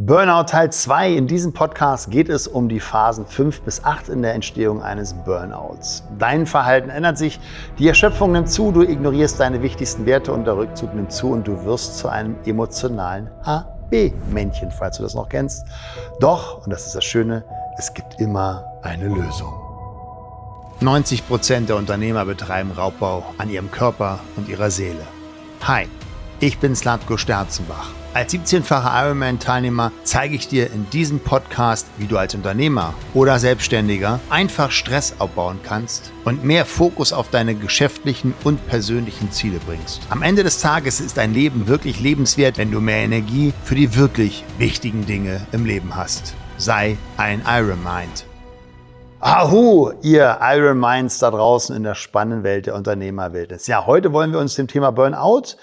Burnout Teil 2. In diesem Podcast geht es um die Phasen 5 bis 8 in der Entstehung eines Burnouts. Dein Verhalten ändert sich, die Erschöpfung nimmt zu, du ignorierst deine wichtigsten Werte und der Rückzug nimmt zu und du wirst zu einem emotionalen HB-Männchen, falls du das noch kennst. Doch, und das ist das Schöne, es gibt immer eine Lösung. 90 Prozent der Unternehmer betreiben Raubbau an ihrem Körper und ihrer Seele. Hi, ich bin Slatko Sterzenbach. Als 17-facher Ironman-Teilnehmer zeige ich dir in diesem Podcast, wie du als Unternehmer oder Selbstständiger einfach Stress abbauen kannst und mehr Fokus auf deine geschäftlichen und persönlichen Ziele bringst. Am Ende des Tages ist dein Leben wirklich lebenswert, wenn du mehr Energie für die wirklich wichtigen Dinge im Leben hast. Sei ein Iron Mind. Ahu, ihr Iron Minds da draußen in der spannenden Welt der Unternehmerwelt. Ja, heute wollen wir uns dem Thema Burnout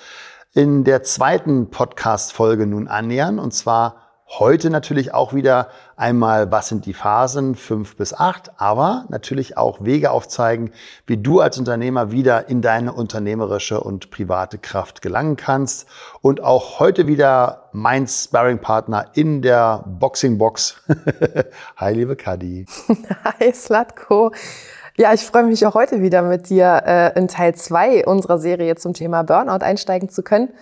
in der zweiten Podcast-Folge nun annähern. Und zwar heute natürlich auch wieder einmal, was sind die Phasen fünf bis acht, aber natürlich auch Wege aufzeigen, wie du als Unternehmer wieder in deine unternehmerische und private Kraft gelangen kannst. Und auch heute wieder mein Sparring-Partner in der Boxing-Box. Hi, liebe Kadi. Hi, Slatko. Ja, ich freue mich auch heute wieder mit dir äh, in Teil zwei unserer Serie zum Thema Burnout einsteigen zu können.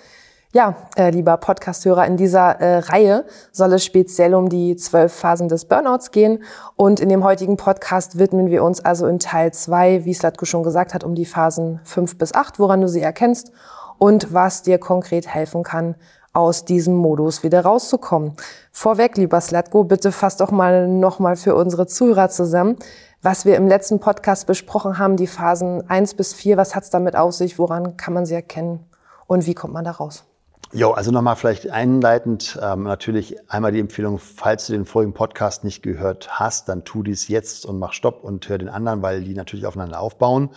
Ja, äh, lieber Podcasthörer, in dieser äh, Reihe soll es speziell um die zwölf Phasen des Burnouts gehen. Und in dem heutigen Podcast widmen wir uns also in Teil zwei, wie Slatko schon gesagt hat, um die Phasen fünf bis acht, woran du sie erkennst und was dir konkret helfen kann, aus diesem Modus wieder rauszukommen. Vorweg, lieber Slatko, bitte fass doch mal nochmal für unsere Zuhörer zusammen, was wir im letzten Podcast besprochen haben, die Phasen eins bis vier, was hat's damit auf sich, woran kann man sie erkennen und wie kommt man da raus? Jo, also nochmal vielleicht einleitend ähm, natürlich einmal die Empfehlung, falls du den vorigen Podcast nicht gehört hast, dann tu dies jetzt und mach Stopp und hör den anderen, weil die natürlich aufeinander aufbauen.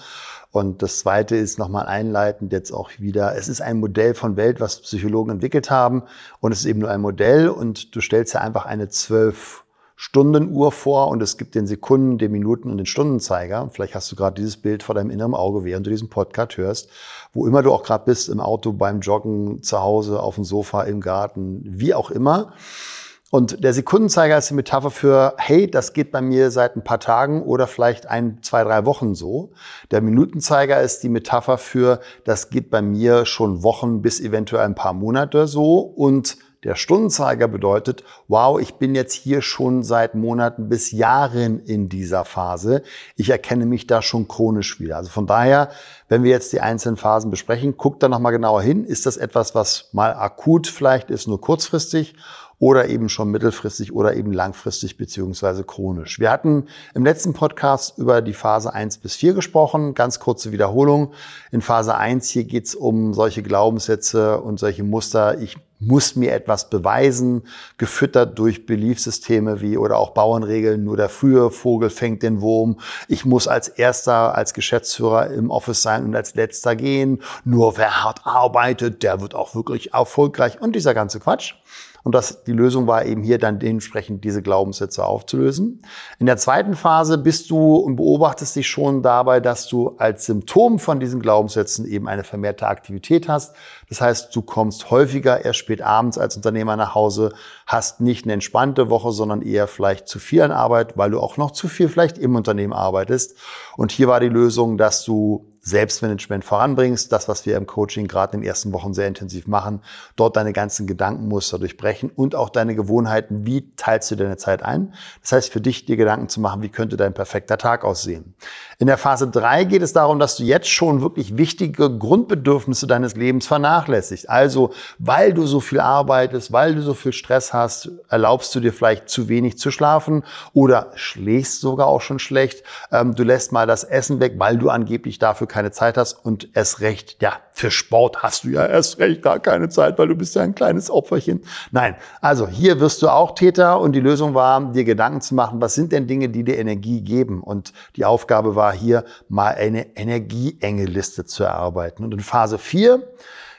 Und das zweite ist nochmal einleitend jetzt auch wieder, es ist ein Modell von Welt, was Psychologen entwickelt haben und es ist eben nur ein Modell und du stellst ja einfach eine zwölf Stundenuhr vor und es gibt den Sekunden, den Minuten und den Stundenzeiger. Vielleicht hast du gerade dieses Bild vor deinem inneren Auge, während du diesen Podcast hörst, wo immer du auch gerade bist, im Auto, beim Joggen, zu Hause, auf dem Sofa, im Garten, wie auch immer. Und der Sekundenzeiger ist die Metapher für, hey, das geht bei mir seit ein paar Tagen oder vielleicht ein, zwei, drei Wochen so. Der Minutenzeiger ist die Metapher für, das geht bei mir schon Wochen bis eventuell ein paar Monate so. Und der Stundenzeiger bedeutet, wow, ich bin jetzt hier schon seit Monaten bis Jahren in dieser Phase. Ich erkenne mich da schon chronisch wieder. Also von daher, wenn wir jetzt die einzelnen Phasen besprechen, guckt da nochmal genauer hin. Ist das etwas, was mal akut vielleicht ist, nur kurzfristig? oder eben schon mittelfristig oder eben langfristig beziehungsweise chronisch. Wir hatten im letzten Podcast über die Phase 1 bis 4 gesprochen, ganz kurze Wiederholung. In Phase 1 hier geht es um solche Glaubenssätze und solche Muster. Ich muss mir etwas beweisen, gefüttert durch Beliefsysteme wie oder auch Bauernregeln, nur der frühe Vogel fängt den Wurm. Ich muss als erster, als Geschäftsführer im Office sein und als letzter gehen. Nur wer hart arbeitet, der wird auch wirklich erfolgreich und dieser ganze Quatsch. Und das, die Lösung war eben hier dann dementsprechend diese Glaubenssätze aufzulösen. In der zweiten Phase bist du und beobachtest dich schon dabei, dass du als Symptom von diesen Glaubenssätzen eben eine vermehrte Aktivität hast. Das heißt, du kommst häufiger erst spät abends als Unternehmer nach Hause, hast nicht eine entspannte Woche, sondern eher vielleicht zu viel an Arbeit, weil du auch noch zu viel vielleicht im Unternehmen arbeitest. Und hier war die Lösung, dass du Selbstmanagement voranbringst, das, was wir im Coaching gerade in den ersten Wochen sehr intensiv machen, dort deine ganzen Gedankenmuster durchbrechen und auch deine Gewohnheiten, wie teilst du deine Zeit ein. Das heißt, für dich dir Gedanken zu machen, wie könnte dein perfekter Tag aussehen. In der Phase drei geht es darum, dass du jetzt schon wirklich wichtige Grundbedürfnisse deines Lebens vernachlässigst. Also, weil du so viel arbeitest, weil du so viel Stress hast, erlaubst du dir vielleicht zu wenig zu schlafen oder schläfst sogar auch schon schlecht. Ähm, du lässt mal das Essen weg, weil du angeblich dafür keine Zeit hast und erst recht, ja, für Sport hast du ja erst recht gar keine Zeit, weil du bist ja ein kleines Opferchen. Nein, also hier wirst du auch Täter und die Lösung war, dir Gedanken zu machen, was sind denn Dinge, die dir Energie geben? Und die Aufgabe war hier mal eine Energieenge-Liste zu erarbeiten. Und in Phase 4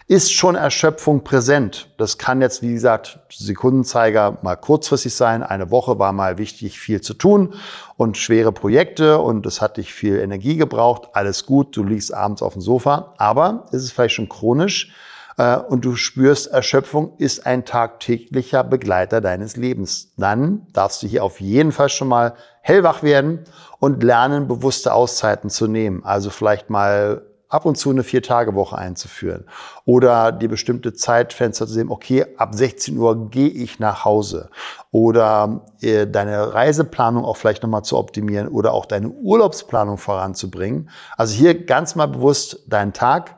ist schon Erschöpfung präsent. Das kann jetzt, wie gesagt, Sekundenzeiger mal kurzfristig sein. Eine Woche war mal wichtig, viel zu tun und schwere Projekte und es hat dich viel Energie gebraucht. Alles gut, du liegst abends auf dem Sofa. Aber ist es vielleicht schon chronisch? äh, und du spürst, Erschöpfung ist ein tagtäglicher Begleiter deines Lebens. Dann darfst du hier auf jeden Fall schon mal hellwach werden und lernen, bewusste Auszeiten zu nehmen. Also vielleicht mal ab und zu eine Vier-Tage-Woche einzuführen oder die bestimmte Zeitfenster zu sehen, okay, ab 16 Uhr gehe ich nach Hause oder äh, deine Reiseplanung auch vielleicht nochmal zu optimieren oder auch deine Urlaubsplanung voranzubringen. Also hier ganz mal bewusst deinen Tag,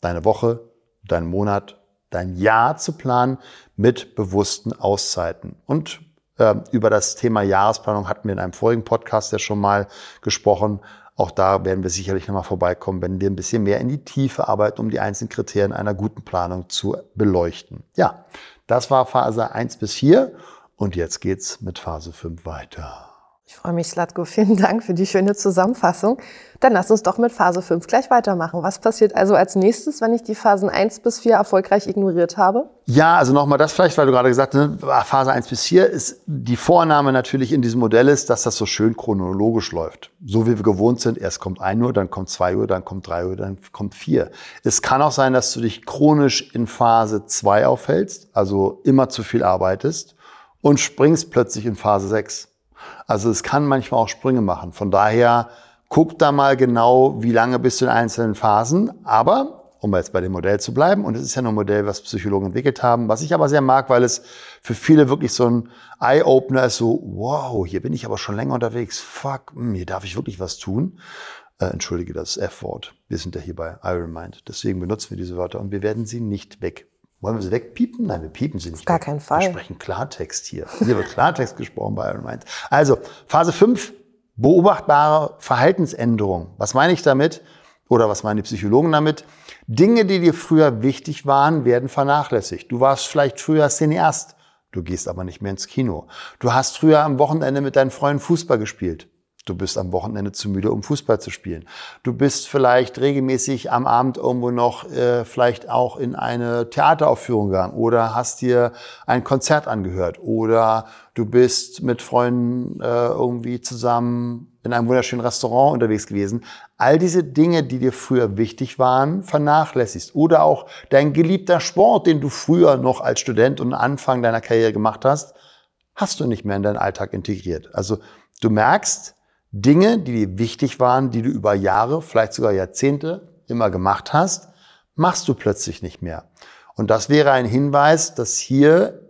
deine Woche, deinen Monat, dein Jahr zu planen mit bewussten Auszeiten. Und äh, über das Thema Jahresplanung hatten wir in einem vorigen Podcast ja schon mal gesprochen. Auch da werden wir sicherlich nochmal vorbeikommen, wenn wir ein bisschen mehr in die Tiefe arbeiten, um die einzelnen Kriterien einer guten Planung zu beleuchten. Ja, das war Phase 1 bis 4 und jetzt geht's mit Phase 5 weiter. Ich freue mich, Slatko. Vielen Dank für die schöne Zusammenfassung. Dann lass uns doch mit Phase 5 gleich weitermachen. Was passiert also als nächstes, wenn ich die Phasen 1 bis 4 erfolgreich ignoriert habe? Ja, also nochmal das vielleicht, weil du gerade gesagt hast, ne, Phase 1 bis 4 ist die Vornahme natürlich in diesem Modell ist, dass das so schön chronologisch läuft. So wie wir gewohnt sind, erst kommt 1 Uhr, dann kommt 2 Uhr, dann kommt 3 Uhr, dann kommt 4. Es kann auch sein, dass du dich chronisch in Phase 2 aufhältst, also immer zu viel arbeitest und springst plötzlich in Phase 6. Also es kann manchmal auch Sprünge machen. Von daher guck da mal genau, wie lange bist du in einzelnen Phasen. Aber um jetzt bei dem Modell zu bleiben. Und es ist ja nur ein Modell, was Psychologen entwickelt haben, was ich aber sehr mag, weil es für viele wirklich so ein Eye-Opener ist, so, wow, hier bin ich aber schon länger unterwegs. Fuck, mh, hm, hier darf ich wirklich was tun. Äh, entschuldige das F-Wort. Wir sind ja hier bei Iron Mind. Deswegen benutzen wir diese Wörter und wir werden sie nicht weg wollen wir sie wegpiepen? Nein, wir piepen sie nicht. Gar keinen Fall. Wir sprechen Klartext hier. Hier wird Klartext gesprochen bei Iron Mind. Also, Phase 5, beobachtbare Verhaltensänderung. Was meine ich damit? Oder was meinen die Psychologen damit? Dinge, die dir früher wichtig waren, werden vernachlässigt. Du warst vielleicht früher Cineast. Du gehst aber nicht mehr ins Kino. Du hast früher am Wochenende mit deinen Freunden Fußball gespielt. Du bist am Wochenende zu müde, um Fußball zu spielen. Du bist vielleicht regelmäßig am Abend irgendwo noch äh, vielleicht auch in eine Theateraufführung gegangen oder hast dir ein Konzert angehört oder du bist mit Freunden äh, irgendwie zusammen in einem wunderschönen Restaurant unterwegs gewesen. All diese Dinge, die dir früher wichtig waren, vernachlässigst. Oder auch dein geliebter Sport, den du früher noch als Student und Anfang deiner Karriere gemacht hast, hast du nicht mehr in deinen Alltag integriert. Also du merkst, Dinge, die dir wichtig waren, die du über Jahre, vielleicht sogar Jahrzehnte immer gemacht hast, machst du plötzlich nicht mehr. Und das wäre ein Hinweis, dass hier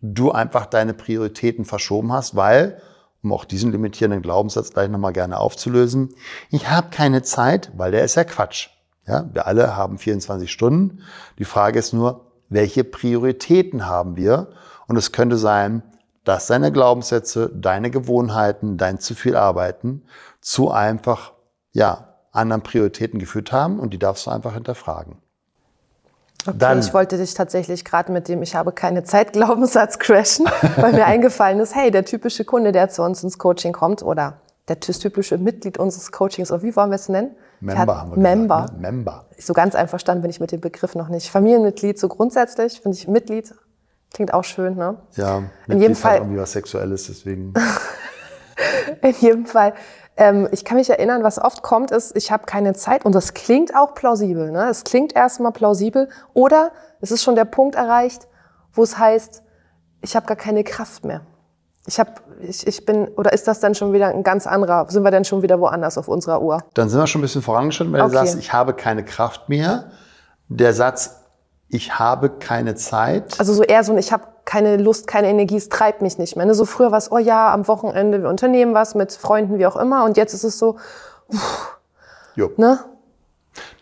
du einfach deine Prioritäten verschoben hast, weil, um auch diesen limitierenden Glaubenssatz gleich nochmal gerne aufzulösen, ich habe keine Zeit, weil der ist ja Quatsch. Ja, wir alle haben 24 Stunden. Die Frage ist nur, welche Prioritäten haben wir? Und es könnte sein, dass deine Glaubenssätze, deine Gewohnheiten, dein zu viel Arbeiten zu einfach, ja, anderen Prioritäten geführt haben und die darfst du einfach hinterfragen. Okay, Dann, ich wollte dich tatsächlich gerade mit dem Ich habe keine Zeit Glaubenssatz crashen, weil mir eingefallen ist, hey, der typische Kunde, der zu uns ins Coaching kommt oder der typische Mitglied unseres Coachings, oder wie wollen wir es nennen? Member haben wir Member. Gesagt, ne? Member. So ganz einverstanden bin ich mit dem Begriff noch nicht. Familienmitglied so grundsätzlich, finde ich Mitglied Klingt auch schön, ne? Ja, in jedem Fall irgendwie was Sexuelles, deswegen. in jedem Fall. Ähm, ich kann mich erinnern, was oft kommt, ist, ich habe keine Zeit und das klingt auch plausibel. Ne? Es klingt erstmal plausibel oder es ist schon der Punkt erreicht, wo es heißt, ich habe gar keine Kraft mehr. Ich habe, ich, ich bin, oder ist das dann schon wieder ein ganz anderer? Sind wir dann schon wieder woanders auf unserer Uhr? Dann sind wir schon ein bisschen vorangeschritten, wenn okay. du sagst, ich habe keine Kraft mehr. Der Satz ich habe keine Zeit. Also so eher so ein, ich habe keine Lust, keine Energie, es treibt mich nicht mehr. Ne? So früher war es, oh ja, am Wochenende, wir unternehmen was mit Freunden, wie auch immer. Und jetzt ist es so, jo. ne?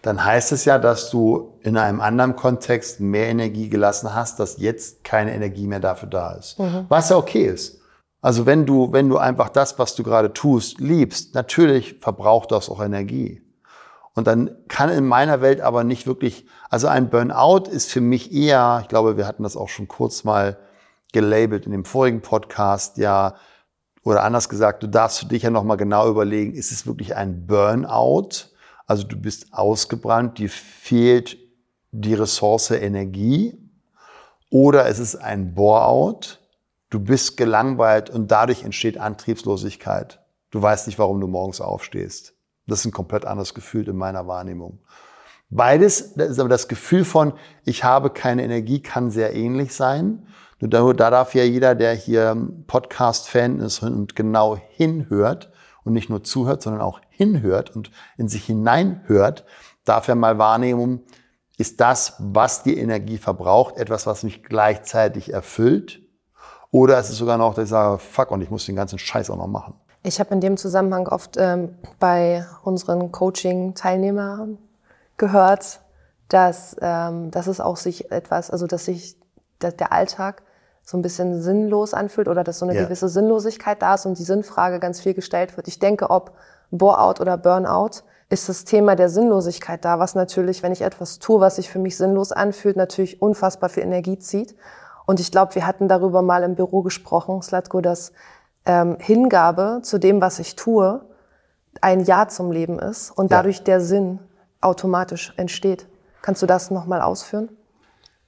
Dann heißt es ja, dass du in einem anderen Kontext mehr Energie gelassen hast, dass jetzt keine Energie mehr dafür da ist. Mhm. Was ja okay ist. Also wenn du, wenn du einfach das, was du gerade tust, liebst, natürlich verbraucht das auch Energie. Und dann kann in meiner Welt aber nicht wirklich, also ein Burnout ist für mich eher, ich glaube, wir hatten das auch schon kurz mal gelabelt in dem vorigen Podcast, ja, oder anders gesagt, du darfst für dich ja nochmal genau überlegen, ist es wirklich ein Burnout? Also du bist ausgebrannt, dir fehlt die Ressource Energie. Oder ist es ein Boreout? Du bist gelangweilt und dadurch entsteht Antriebslosigkeit. Du weißt nicht, warum du morgens aufstehst. Das ist ein komplett anderes Gefühl in meiner Wahrnehmung. Beides, das, aber das Gefühl von, ich habe keine Energie, kann sehr ähnlich sein. Nur da, da darf ja jeder, der hier Podcast-Fan ist und genau hinhört und nicht nur zuhört, sondern auch hinhört und in sich hineinhört, darf ja mal wahrnehmen, ist das, was die Energie verbraucht, etwas, was mich gleichzeitig erfüllt? Oder ist es sogar noch, dass ich sage, fuck, und ich muss den ganzen Scheiß auch noch machen? Ich habe in dem Zusammenhang oft ähm, bei unseren Coaching-Teilnehmern gehört, dass, ähm, dass es auch sich etwas, also dass sich dass der Alltag so ein bisschen sinnlos anfühlt oder dass so eine ja. gewisse Sinnlosigkeit da ist und die Sinnfrage ganz viel gestellt wird. Ich denke, ob Bore-out oder Burnout, ist das Thema der Sinnlosigkeit da, was natürlich, wenn ich etwas tue, was sich für mich sinnlos anfühlt, natürlich unfassbar viel Energie zieht. Und ich glaube, wir hatten darüber mal im Büro gesprochen, Slatko, dass ähm, Hingabe zu dem, was ich tue, ein Ja zum Leben ist und dadurch ja. der Sinn automatisch entsteht. Kannst du das nochmal ausführen?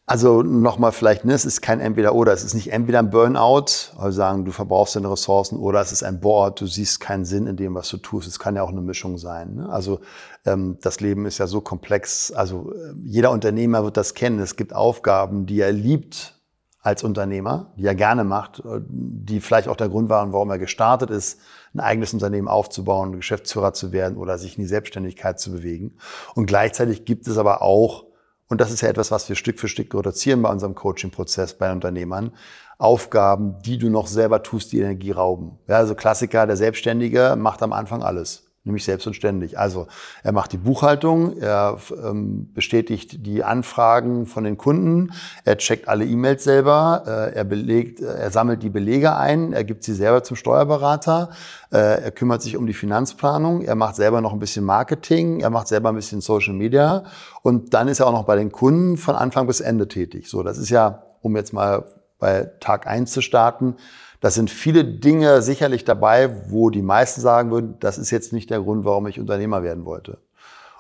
Also nochmal vielleicht, ne, es ist kein Entweder-Oder. Es ist nicht entweder ein Burnout, also sagen, du verbrauchst deine Ressourcen, oder es ist ein Board, du siehst keinen Sinn in dem, was du tust. Es kann ja auch eine Mischung sein. Ne? Also ähm, das Leben ist ja so komplex. Also äh, jeder Unternehmer wird das kennen. Es gibt Aufgaben, die er liebt als Unternehmer, die er gerne macht, äh, die vielleicht auch der Grund waren, warum er gestartet ist, ein eigenes Unternehmen aufzubauen, Geschäftsführer zu werden oder sich in die Selbstständigkeit zu bewegen. Und gleichzeitig gibt es aber auch und das ist ja etwas, was wir Stück für Stück reduzieren bei unserem Coaching-Prozess bei Unternehmern, Aufgaben, die du noch selber tust, die Energie rauben. Ja, also Klassiker, der Selbstständige macht am Anfang alles nämlich selbst und ständig. Also er macht die Buchhaltung, er ähm, bestätigt die Anfragen von den Kunden, er checkt alle E-Mails selber, äh, er belegt, äh, er sammelt die Belege ein, er gibt sie selber zum Steuerberater, äh, er kümmert sich um die Finanzplanung, er macht selber noch ein bisschen Marketing, er macht selber ein bisschen Social Media und dann ist er auch noch bei den Kunden von Anfang bis Ende tätig. So, das ist ja, um jetzt mal bei Tag eins zu starten, das sind viele Dinge sicherlich dabei, wo die meisten sagen würden, das ist jetzt nicht der Grund, warum ich Unternehmer werden wollte.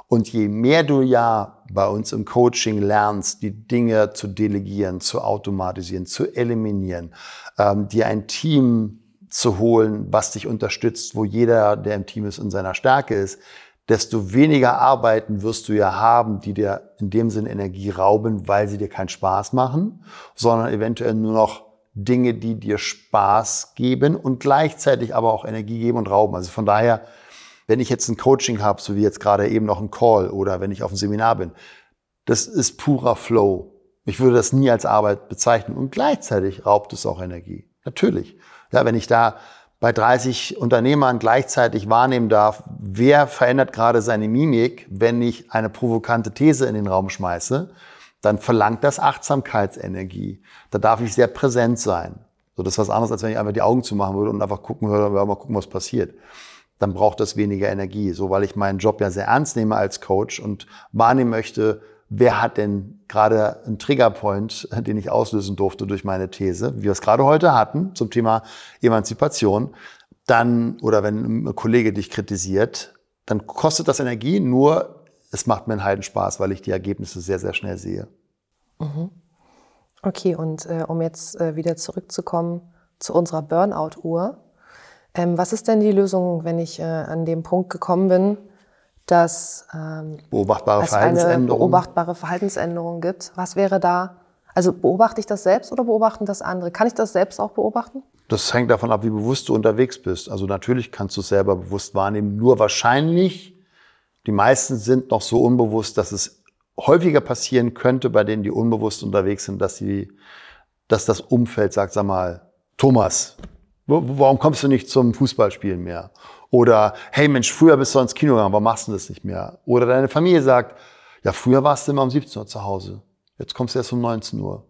Und je mehr du ja bei uns im Coaching lernst, die Dinge zu delegieren, zu automatisieren, zu eliminieren, ähm, dir ein Team zu holen, was dich unterstützt, wo jeder, der im Team ist, in seiner Stärke ist, desto weniger Arbeiten wirst du ja haben, die dir in dem Sinne Energie rauben, weil sie dir keinen Spaß machen, sondern eventuell nur noch Dinge, die dir Spaß geben und gleichzeitig aber auch Energie geben und rauben. Also von daher, wenn ich jetzt ein Coaching habe, so wie jetzt gerade eben noch ein Call oder wenn ich auf einem Seminar bin, das ist purer Flow. Ich würde das nie als Arbeit bezeichnen und gleichzeitig raubt es auch Energie. Natürlich. Ja, wenn ich da bei 30 Unternehmern gleichzeitig wahrnehmen darf, wer verändert gerade seine Mimik, wenn ich eine provokante These in den Raum schmeiße, dann verlangt das Achtsamkeitsenergie. Da darf ich sehr präsent sein. So, das ist was anderes, als wenn ich einfach die Augen zumachen würde und einfach gucken würde, mal gucken, was passiert. Dann braucht das weniger Energie. So, weil ich meinen Job ja sehr ernst nehme als Coach und wahrnehmen möchte, wer hat denn gerade einen Triggerpoint, den ich auslösen durfte durch meine These, wie wir es gerade heute hatten zum Thema Emanzipation, dann, oder wenn ein Kollege dich kritisiert, dann kostet das Energie, nur es macht mir einen Heidenspaß, weil ich die Ergebnisse sehr, sehr schnell sehe. Mhm. Okay, und äh, um jetzt äh, wieder zurückzukommen zu unserer Burnout-Uhr. Ähm, was ist denn die Lösung, wenn ich äh, an dem Punkt gekommen bin, dass ähm, beobachtbare es eine beobachtbare Verhaltensänderung gibt? Was wäre da? Also beobachte ich das selbst oder beobachten das andere? Kann ich das selbst auch beobachten? Das hängt davon ab, wie bewusst du unterwegs bist. Also natürlich kannst du es selber bewusst wahrnehmen. Nur wahrscheinlich die meisten sind noch so unbewusst, dass es häufiger passieren könnte bei denen, die unbewusst unterwegs sind, dass sie, dass das Umfeld sagt, sag mal, Thomas, warum kommst du nicht zum Fußballspielen mehr? Oder, hey Mensch, früher bist du ins Kino gegangen, warum machst du das nicht mehr? Oder deine Familie sagt, ja, früher warst du immer um 17 Uhr zu Hause. Jetzt kommst du erst um 19 Uhr.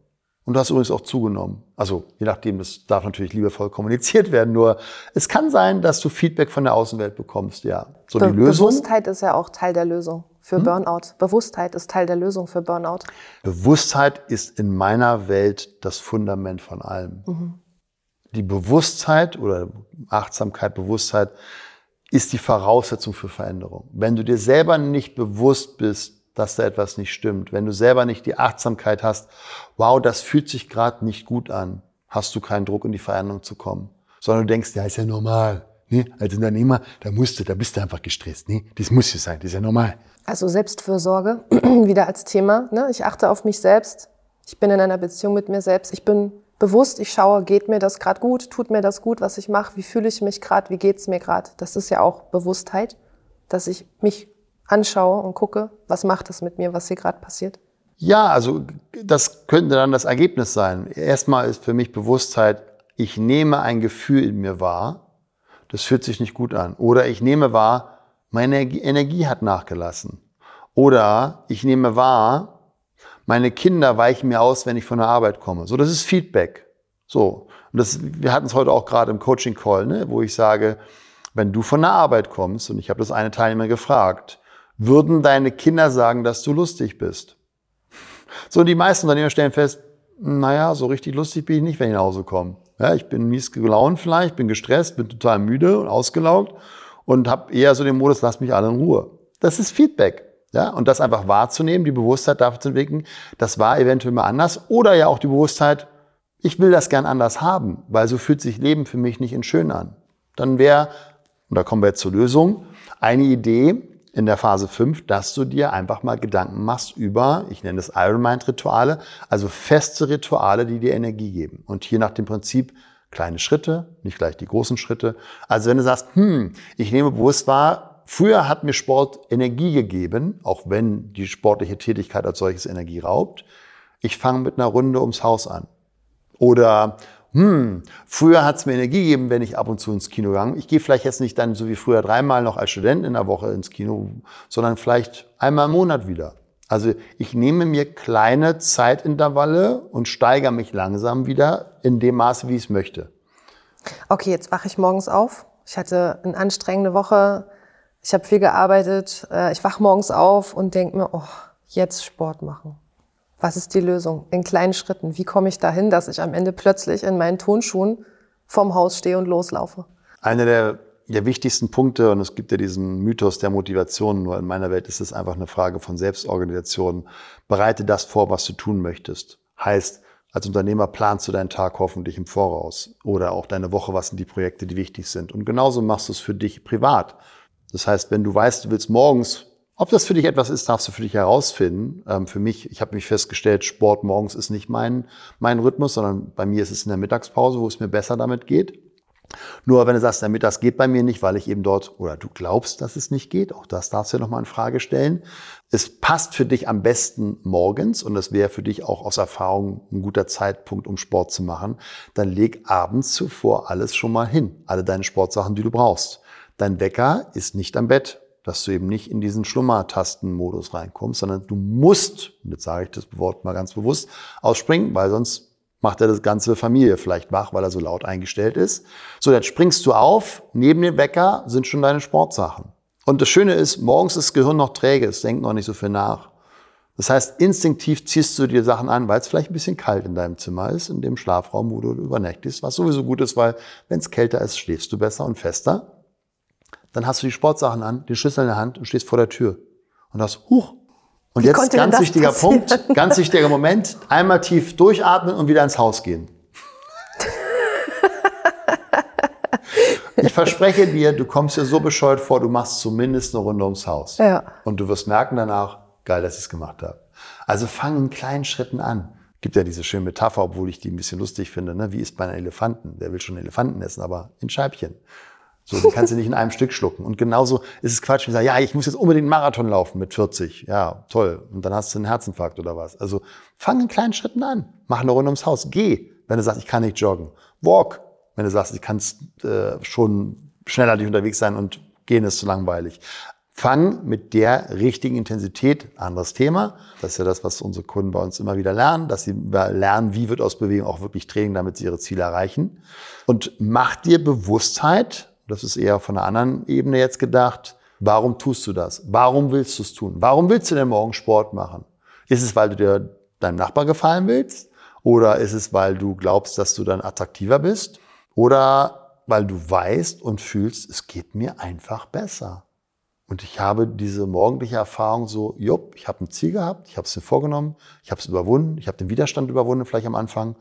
Und du hast übrigens auch zugenommen. Also je nachdem, das darf natürlich liebevoll kommuniziert werden. Nur es kann sein, dass du Feedback von der Außenwelt bekommst. Ja, so Be die Lösung. Bewusstheit ist ja auch Teil der Lösung für hm? Burnout. Bewusstheit ist Teil der Lösung für Burnout. Bewusstheit ist in meiner Welt das Fundament von allem. Mhm. Die Bewusstheit oder Achtsamkeit, Bewusstheit ist die Voraussetzung für Veränderung. Wenn du dir selber nicht bewusst bist, dass da etwas nicht stimmt. Wenn du selber nicht die Achtsamkeit hast, wow, das fühlt sich gerade nicht gut an, hast du keinen Druck in die Veränderung zu kommen. Sondern du denkst, ja, ist ja normal. Nee, als Unternehmer, da musst du, da bist du einfach gestresst. Nee, das muss ja sein, das ist ja normal. Also Selbstfürsorge wieder als Thema. Ne? Ich achte auf mich selbst. Ich bin in einer Beziehung mit mir selbst. Ich bin bewusst, ich schaue, geht mir das gerade gut, tut mir das gut, was ich mache, wie fühle ich mich gerade, wie geht's mir gerade. Das ist ja auch Bewusstheit, dass ich mich anschaue und gucke, was macht das mit mir, was hier gerade passiert. Ja, also das könnte dann das Ergebnis sein. Erstmal ist für mich Bewusstheit, ich nehme ein Gefühl in mir wahr, das fühlt sich nicht gut an. Oder ich nehme wahr, meine Energie hat nachgelassen. Oder ich nehme wahr, meine Kinder weichen mir aus, wenn ich von der Arbeit komme. So, das ist Feedback. So. Und das, wir hatten es heute auch gerade im Coaching Call, ne, wo ich sage, wenn du von der Arbeit kommst, und ich habe das eine Teilnehmer gefragt, würden deine Kinder sagen, dass du lustig bist? So, die meisten Unternehmer stellen fest, naja, so richtig lustig bin ich nicht, wenn ich nach Hause komme. Ja, ich bin mies gelaunt vielleicht, bin gestresst, bin total müde und ausgelaugt und habe eher so den Modus, lass mich alle in Ruhe. Das ist Feedback. Ja, und das einfach wahrzunehmen, die Bewusstheit dafür zu entwickeln, das war eventuell mal anders. Oder ja auch die Bewusstheit, ich will das gern anders haben, weil so fühlt sich Leben für mich nicht in schön an. Dann wäre, und da kommen wir jetzt zur Lösung, eine Idee, in der Phase 5, dass du dir einfach mal Gedanken machst über, ich nenne es Iron Mind Rituale, also feste Rituale, die dir Energie geben. Und hier nach dem Prinzip kleine Schritte, nicht gleich die großen Schritte. Also wenn du sagst, hm, ich nehme bewusst wahr, früher hat mir Sport Energie gegeben, auch wenn die sportliche Tätigkeit als solches Energie raubt. Ich fange mit einer Runde ums Haus an. Oder hm, früher hat es mir Energie gegeben, wenn ich ab und zu ins Kino gegangen. Ich gehe vielleicht jetzt nicht dann so wie früher dreimal noch als Student in der Woche ins Kino, sondern vielleicht einmal im Monat wieder. Also ich nehme mir kleine Zeitintervalle und steigere mich langsam wieder in dem Maße, wie ich es möchte. Okay, jetzt wache ich morgens auf. Ich hatte eine anstrengende Woche. Ich habe viel gearbeitet. Äh, ich wache morgens auf und denke mir, oh, jetzt Sport machen. Was ist die Lösung? In kleinen Schritten. Wie komme ich dahin, dass ich am Ende plötzlich in meinen Tonschuhen vorm Haus stehe und loslaufe? Einer der, der wichtigsten Punkte, und es gibt ja diesen Mythos der Motivation, nur in meiner Welt ist es einfach eine Frage von Selbstorganisation. Bereite das vor, was du tun möchtest. Heißt, als Unternehmer planst du deinen Tag hoffentlich im Voraus oder auch deine Woche, was sind die Projekte, die wichtig sind. Und genauso machst du es für dich privat. Das heißt, wenn du weißt, du willst morgens ob das für dich etwas ist, darfst du für dich herausfinden. Ähm, für mich, ich habe mich festgestellt, Sport morgens ist nicht mein, mein Rhythmus, sondern bei mir ist es in der Mittagspause, wo es mir besser damit geht. Nur wenn du sagst, der Mittags geht bei mir nicht, weil ich eben dort, oder du glaubst, dass es nicht geht, auch das darfst du ja nochmal in Frage stellen. Es passt für dich am besten morgens und das wäre für dich auch aus Erfahrung ein guter Zeitpunkt, um Sport zu machen. Dann leg abends zuvor alles schon mal hin, alle deine Sportsachen, die du brauchst. Dein Wecker ist nicht am Bett dass du eben nicht in diesen Schlummertastenmodus reinkommst, sondern du musst, jetzt sage ich das Wort mal ganz bewusst, ausspringen, weil sonst macht er das ganze Familie vielleicht wach, weil er so laut eingestellt ist. So, jetzt springst du auf, neben dem Wecker sind schon deine Sportsachen. Und das Schöne ist, morgens ist das Gehirn noch träge, es denkt noch nicht so viel nach. Das heißt, instinktiv ziehst du dir Sachen an, weil es vielleicht ein bisschen kalt in deinem Zimmer ist, in dem Schlafraum, wo du übernächtigst, was sowieso gut ist, weil wenn es kälter ist, schläfst du besser und fester dann hast du die Sportsachen an, den Schlüssel in der Hand und stehst vor der Tür. Und hast, huch. Und Wie jetzt ganz wichtiger passieren? Punkt, ganz wichtiger Moment, einmal tief durchatmen und wieder ins Haus gehen. Ich verspreche dir, du kommst dir so bescheuert vor, du machst zumindest eine Runde ums Haus. Ja. Und du wirst merken danach, geil, dass ich es gemacht habe. Also fang in kleinen Schritten an. Gibt ja diese schöne Metapher, obwohl ich die ein bisschen lustig finde. Ne? Wie ist bei einem Elefanten? Der will schon Elefanten essen, aber in Scheibchen. So, die kannst du nicht in einem Stück schlucken. Und genauso ist es Quatsch, wenn ich sage, ja, ich muss jetzt unbedingt einen Marathon laufen mit 40. Ja, toll. Und dann hast du einen Herzinfarkt oder was. Also fang in kleinen Schritten an. Mach eine Runde ums Haus. Geh, wenn du sagst, ich kann nicht joggen. Walk, wenn du sagst, ich kann äh, schon schneller dich unterwegs sein und gehen ist zu langweilig. Fang mit der richtigen Intensität, anderes Thema. Das ist ja das, was unsere Kunden bei uns immer wieder lernen, dass sie lernen, wie wird aus Bewegung auch wirklich Training, damit sie ihre Ziele erreichen. Und mach dir Bewusstheit, das ist eher von einer anderen Ebene jetzt gedacht. Warum tust du das? Warum willst du es tun? Warum willst du denn morgen Sport machen? Ist es, weil du dir deinem Nachbar gefallen willst? Oder ist es, weil du glaubst, dass du dann attraktiver bist? Oder weil du weißt und fühlst, es geht mir einfach besser. Und ich habe diese morgendliche Erfahrung so, jupp, ich habe ein Ziel gehabt, ich habe es mir vorgenommen, ich habe es überwunden, ich habe den Widerstand überwunden vielleicht am Anfang.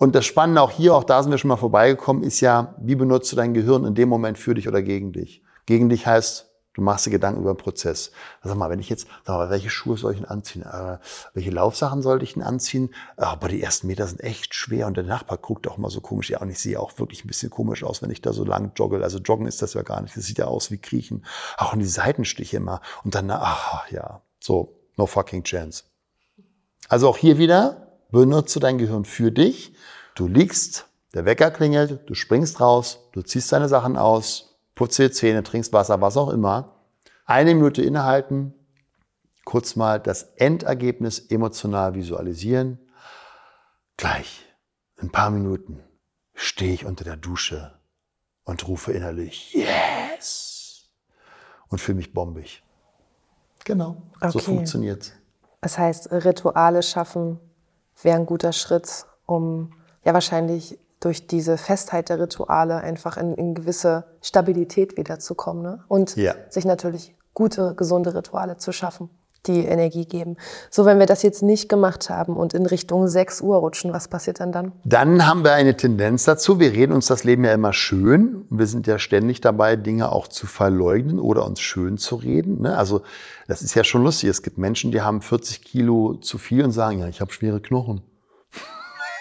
Und das Spannende auch hier, auch da sind wir schon mal vorbeigekommen, ist ja, wie benutzt du dein Gehirn in dem Moment für dich oder gegen dich? Gegen dich heißt, du machst dir Gedanken über den Prozess. Sag mal, wenn ich jetzt, sag mal, welche Schuhe soll ich denn anziehen? Äh, welche Laufsachen sollte ich denn anziehen? Äh, aber die ersten Meter sind echt schwer und der Nachbar guckt auch mal so komisch. Ja, und ich sehe auch wirklich ein bisschen komisch aus, wenn ich da so lang jogge. Also joggen ist das ja gar nicht. Das sieht ja aus wie Kriechen. Auch und die Seitenstiche immer. Und dann, ach ja, so, no fucking chance. Also auch hier wieder, benutze dein Gehirn für dich. Du liegst, der Wecker klingelt, du springst raus, du ziehst deine Sachen aus, putzt dir Zähne, trinkst Wasser, was auch immer. Eine Minute innehalten, kurz mal das Endergebnis emotional visualisieren. Gleich, in ein paar Minuten, stehe ich unter der Dusche und rufe innerlich Yes! Und fühle mich bombig. Genau, okay. so funktioniert's. Das heißt, Rituale schaffen wäre ein guter Schritt, um ja wahrscheinlich durch diese Festheit der Rituale einfach in, in gewisse Stabilität wiederzukommen ne? und ja. sich natürlich gute, gesunde Rituale zu schaffen, die Energie geben. So, wenn wir das jetzt nicht gemacht haben und in Richtung 6 Uhr rutschen, was passiert dann dann? Dann haben wir eine Tendenz dazu. Wir reden uns das Leben ja immer schön. Wir sind ja ständig dabei, Dinge auch zu verleugnen oder uns schön zu reden. Ne? Also das ist ja schon lustig. Es gibt Menschen, die haben 40 Kilo zu viel und sagen, ja, ich habe schwere Knochen.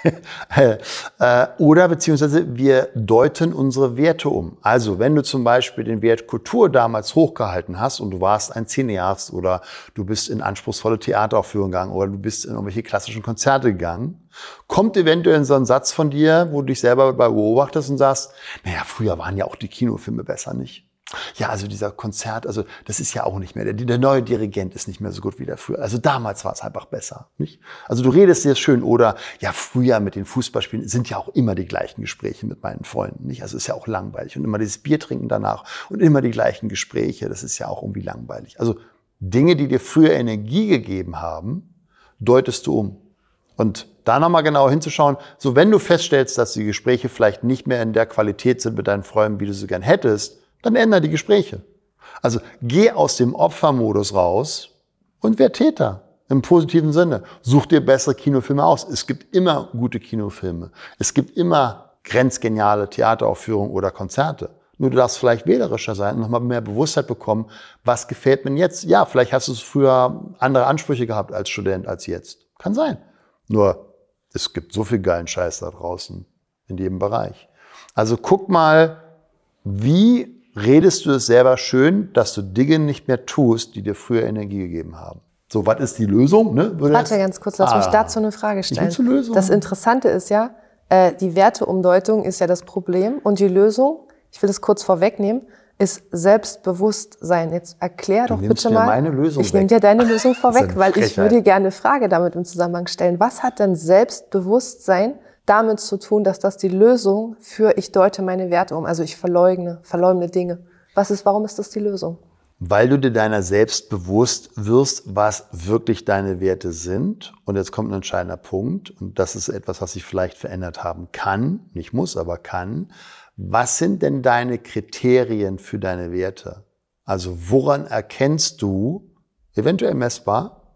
Äh, oder beziehungsweise wir deuten unsere Werte um. Also wenn du zum Beispiel den Wert Kultur damals hochgehalten hast und du warst ein Cineast oder du bist in anspruchsvolle Theateraufführungen gegangen oder du bist in irgendwelche klassischen Konzerte gegangen, kommt eventuell so ein Satz von dir, wo du dich selber beobachtest und sagst, naja, früher waren ja auch die Kinofilme besser, nicht? Ja, also dieser Konzert, also das ist ja auch nicht mehr, der, der neue Dirigent ist nicht mehr so gut wie der früher. Also damals war es einfach besser, nicht? Also du redest dir schön oder, ja, früher mit den Fußballspielen sind ja auch immer die gleichen Gespräche mit meinen Freunden, nicht? Also ist ja auch langweilig und immer dieses Bier trinken danach und immer die gleichen Gespräche, das ist ja auch irgendwie langweilig. Also Dinge, die dir früher Energie gegeben haben, deutest du um. Und da nochmal genau hinzuschauen, so wenn du feststellst, dass die Gespräche vielleicht nicht mehr in der Qualität sind mit deinen Freunden, wie du sie gern hättest, dann ändere die Gespräche. Also geh aus dem Opfermodus raus und wer Täter im positiven Sinne. Such dir bessere Kinofilme aus. Es gibt immer gute Kinofilme. Es gibt immer grenzgeniale Theateraufführungen oder Konzerte. Nur du darfst vielleicht wählerischer sein und nochmal mehr Bewusstheit bekommen, was gefällt mir jetzt. Ja, vielleicht hast du früher andere Ansprüche gehabt als Student als jetzt. Kann sein. Nur es gibt so viel geilen Scheiß da draußen in jedem Bereich. Also guck mal, wie redest du es selber schön, dass du Dinge nicht mehr tust, die dir früher Energie gegeben haben. So, was ist die Lösung? Ne? Warte ganz kurz, lass ah, mich dazu eine Frage stellen. zur Lösung. Das Interessante ist ja, äh, die Werteumdeutung ist ja das Problem und die Lösung, ich will das kurz vorwegnehmen, ist Selbstbewusstsein. Jetzt erklär du doch bitte mal. Meine Lösung ich nehme dir deine Lösung vorweg, weil ich würde gerne eine Frage damit im Zusammenhang stellen. Was hat denn Selbstbewusstsein damit zu tun, dass das die Lösung für ich deute meine Werte um, also ich verleugne, verleugne Dinge. Was ist, warum ist das die Lösung? Weil du dir deiner selbst bewusst wirst, was wirklich deine Werte sind. Und jetzt kommt ein entscheidender Punkt. Und das ist etwas, was sich vielleicht verändert haben kann. Nicht muss, aber kann. Was sind denn deine Kriterien für deine Werte? Also woran erkennst du, eventuell messbar,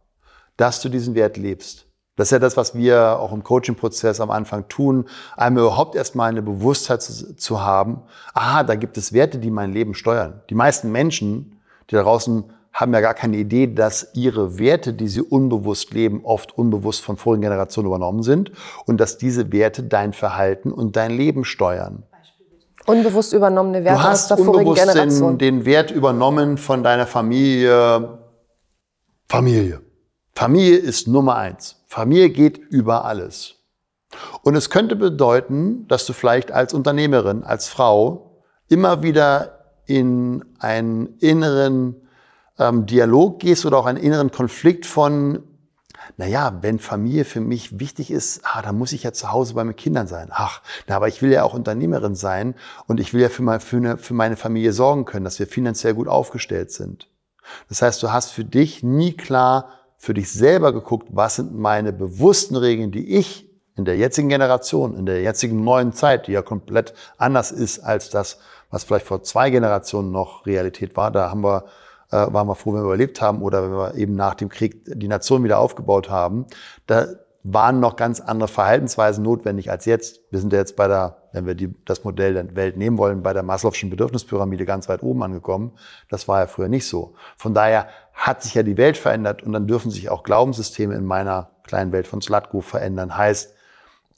dass du diesen Wert lebst? Das ist ja das, was wir auch im Coaching-Prozess am Anfang tun, einmal überhaupt erstmal eine Bewusstheit zu, zu, haben, aha, da gibt es Werte, die mein Leben steuern. Die meisten Menschen, die da draußen haben ja gar keine Idee, dass ihre Werte, die sie unbewusst leben, oft unbewusst von vorigen Generationen übernommen sind und dass diese Werte dein Verhalten und dein Leben steuern. Unbewusst übernommene Werte du hast aus der vorigen Generation. Den, den Wert übernommen von deiner Familie. Familie. Familie ist Nummer eins. Familie geht über alles. Und es könnte bedeuten, dass du vielleicht als Unternehmerin, als Frau immer wieder in einen inneren ähm, Dialog gehst oder auch einen inneren Konflikt von, naja, wenn Familie für mich wichtig ist, ah, dann muss ich ja zu Hause bei meinen Kindern sein. Ach, na, aber ich will ja auch Unternehmerin sein und ich will ja für, mein, für, eine, für meine Familie sorgen können, dass wir finanziell gut aufgestellt sind. Das heißt, du hast für dich nie klar, für dich selber geguckt, was sind meine bewussten Regeln, die ich in der jetzigen Generation, in der jetzigen neuen Zeit, die ja komplett anders ist als das, was vielleicht vor zwei Generationen noch Realität war. Da haben wir, äh, waren wir froh, wenn wir überlebt haben oder wenn wir eben nach dem Krieg die Nation wieder aufgebaut haben. Da waren noch ganz andere Verhaltensweisen notwendig als jetzt. Wir sind ja jetzt bei der, wenn wir die, das Modell der Welt nehmen wollen, bei der Maslow'schen Bedürfnispyramide ganz weit oben angekommen. Das war ja früher nicht so. Von daher hat sich ja die Welt verändert und dann dürfen sich auch Glaubenssysteme in meiner kleinen Welt von Slatko verändern. Heißt,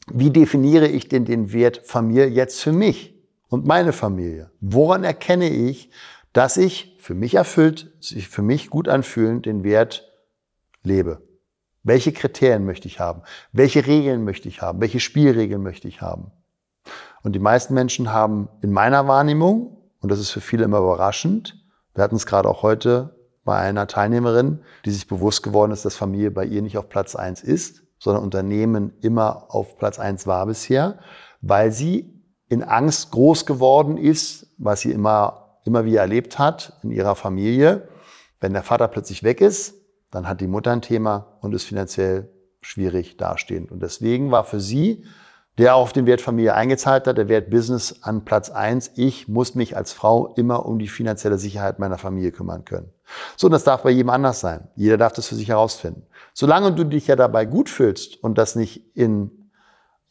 wie definiere ich denn den Wert Familie jetzt für mich und meine Familie? Woran erkenne ich, dass ich für mich erfüllt, sich für mich gut anfühlen, den Wert lebe? Welche Kriterien möchte ich haben? Welche Regeln möchte ich haben? Welche Spielregeln möchte ich haben? Und die meisten Menschen haben in meiner Wahrnehmung, und das ist für viele immer überraschend, wir hatten es gerade auch heute bei einer Teilnehmerin, die sich bewusst geworden ist, dass Familie bei ihr nicht auf Platz eins ist, sondern Unternehmen immer auf Platz eins war bisher, weil sie in Angst groß geworden ist, was sie immer, immer wieder erlebt hat in ihrer Familie. Wenn der Vater plötzlich weg ist, dann hat die Mutter ein Thema und ist finanziell schwierig dastehend. Und deswegen war für sie, der auf den Wert Familie eingezahlt hat, der Wert Business an Platz eins. Ich muss mich als Frau immer um die finanzielle Sicherheit meiner Familie kümmern können. So, und das darf bei jedem anders sein. Jeder darf das für sich herausfinden. Solange du dich ja dabei gut fühlst und das nicht in,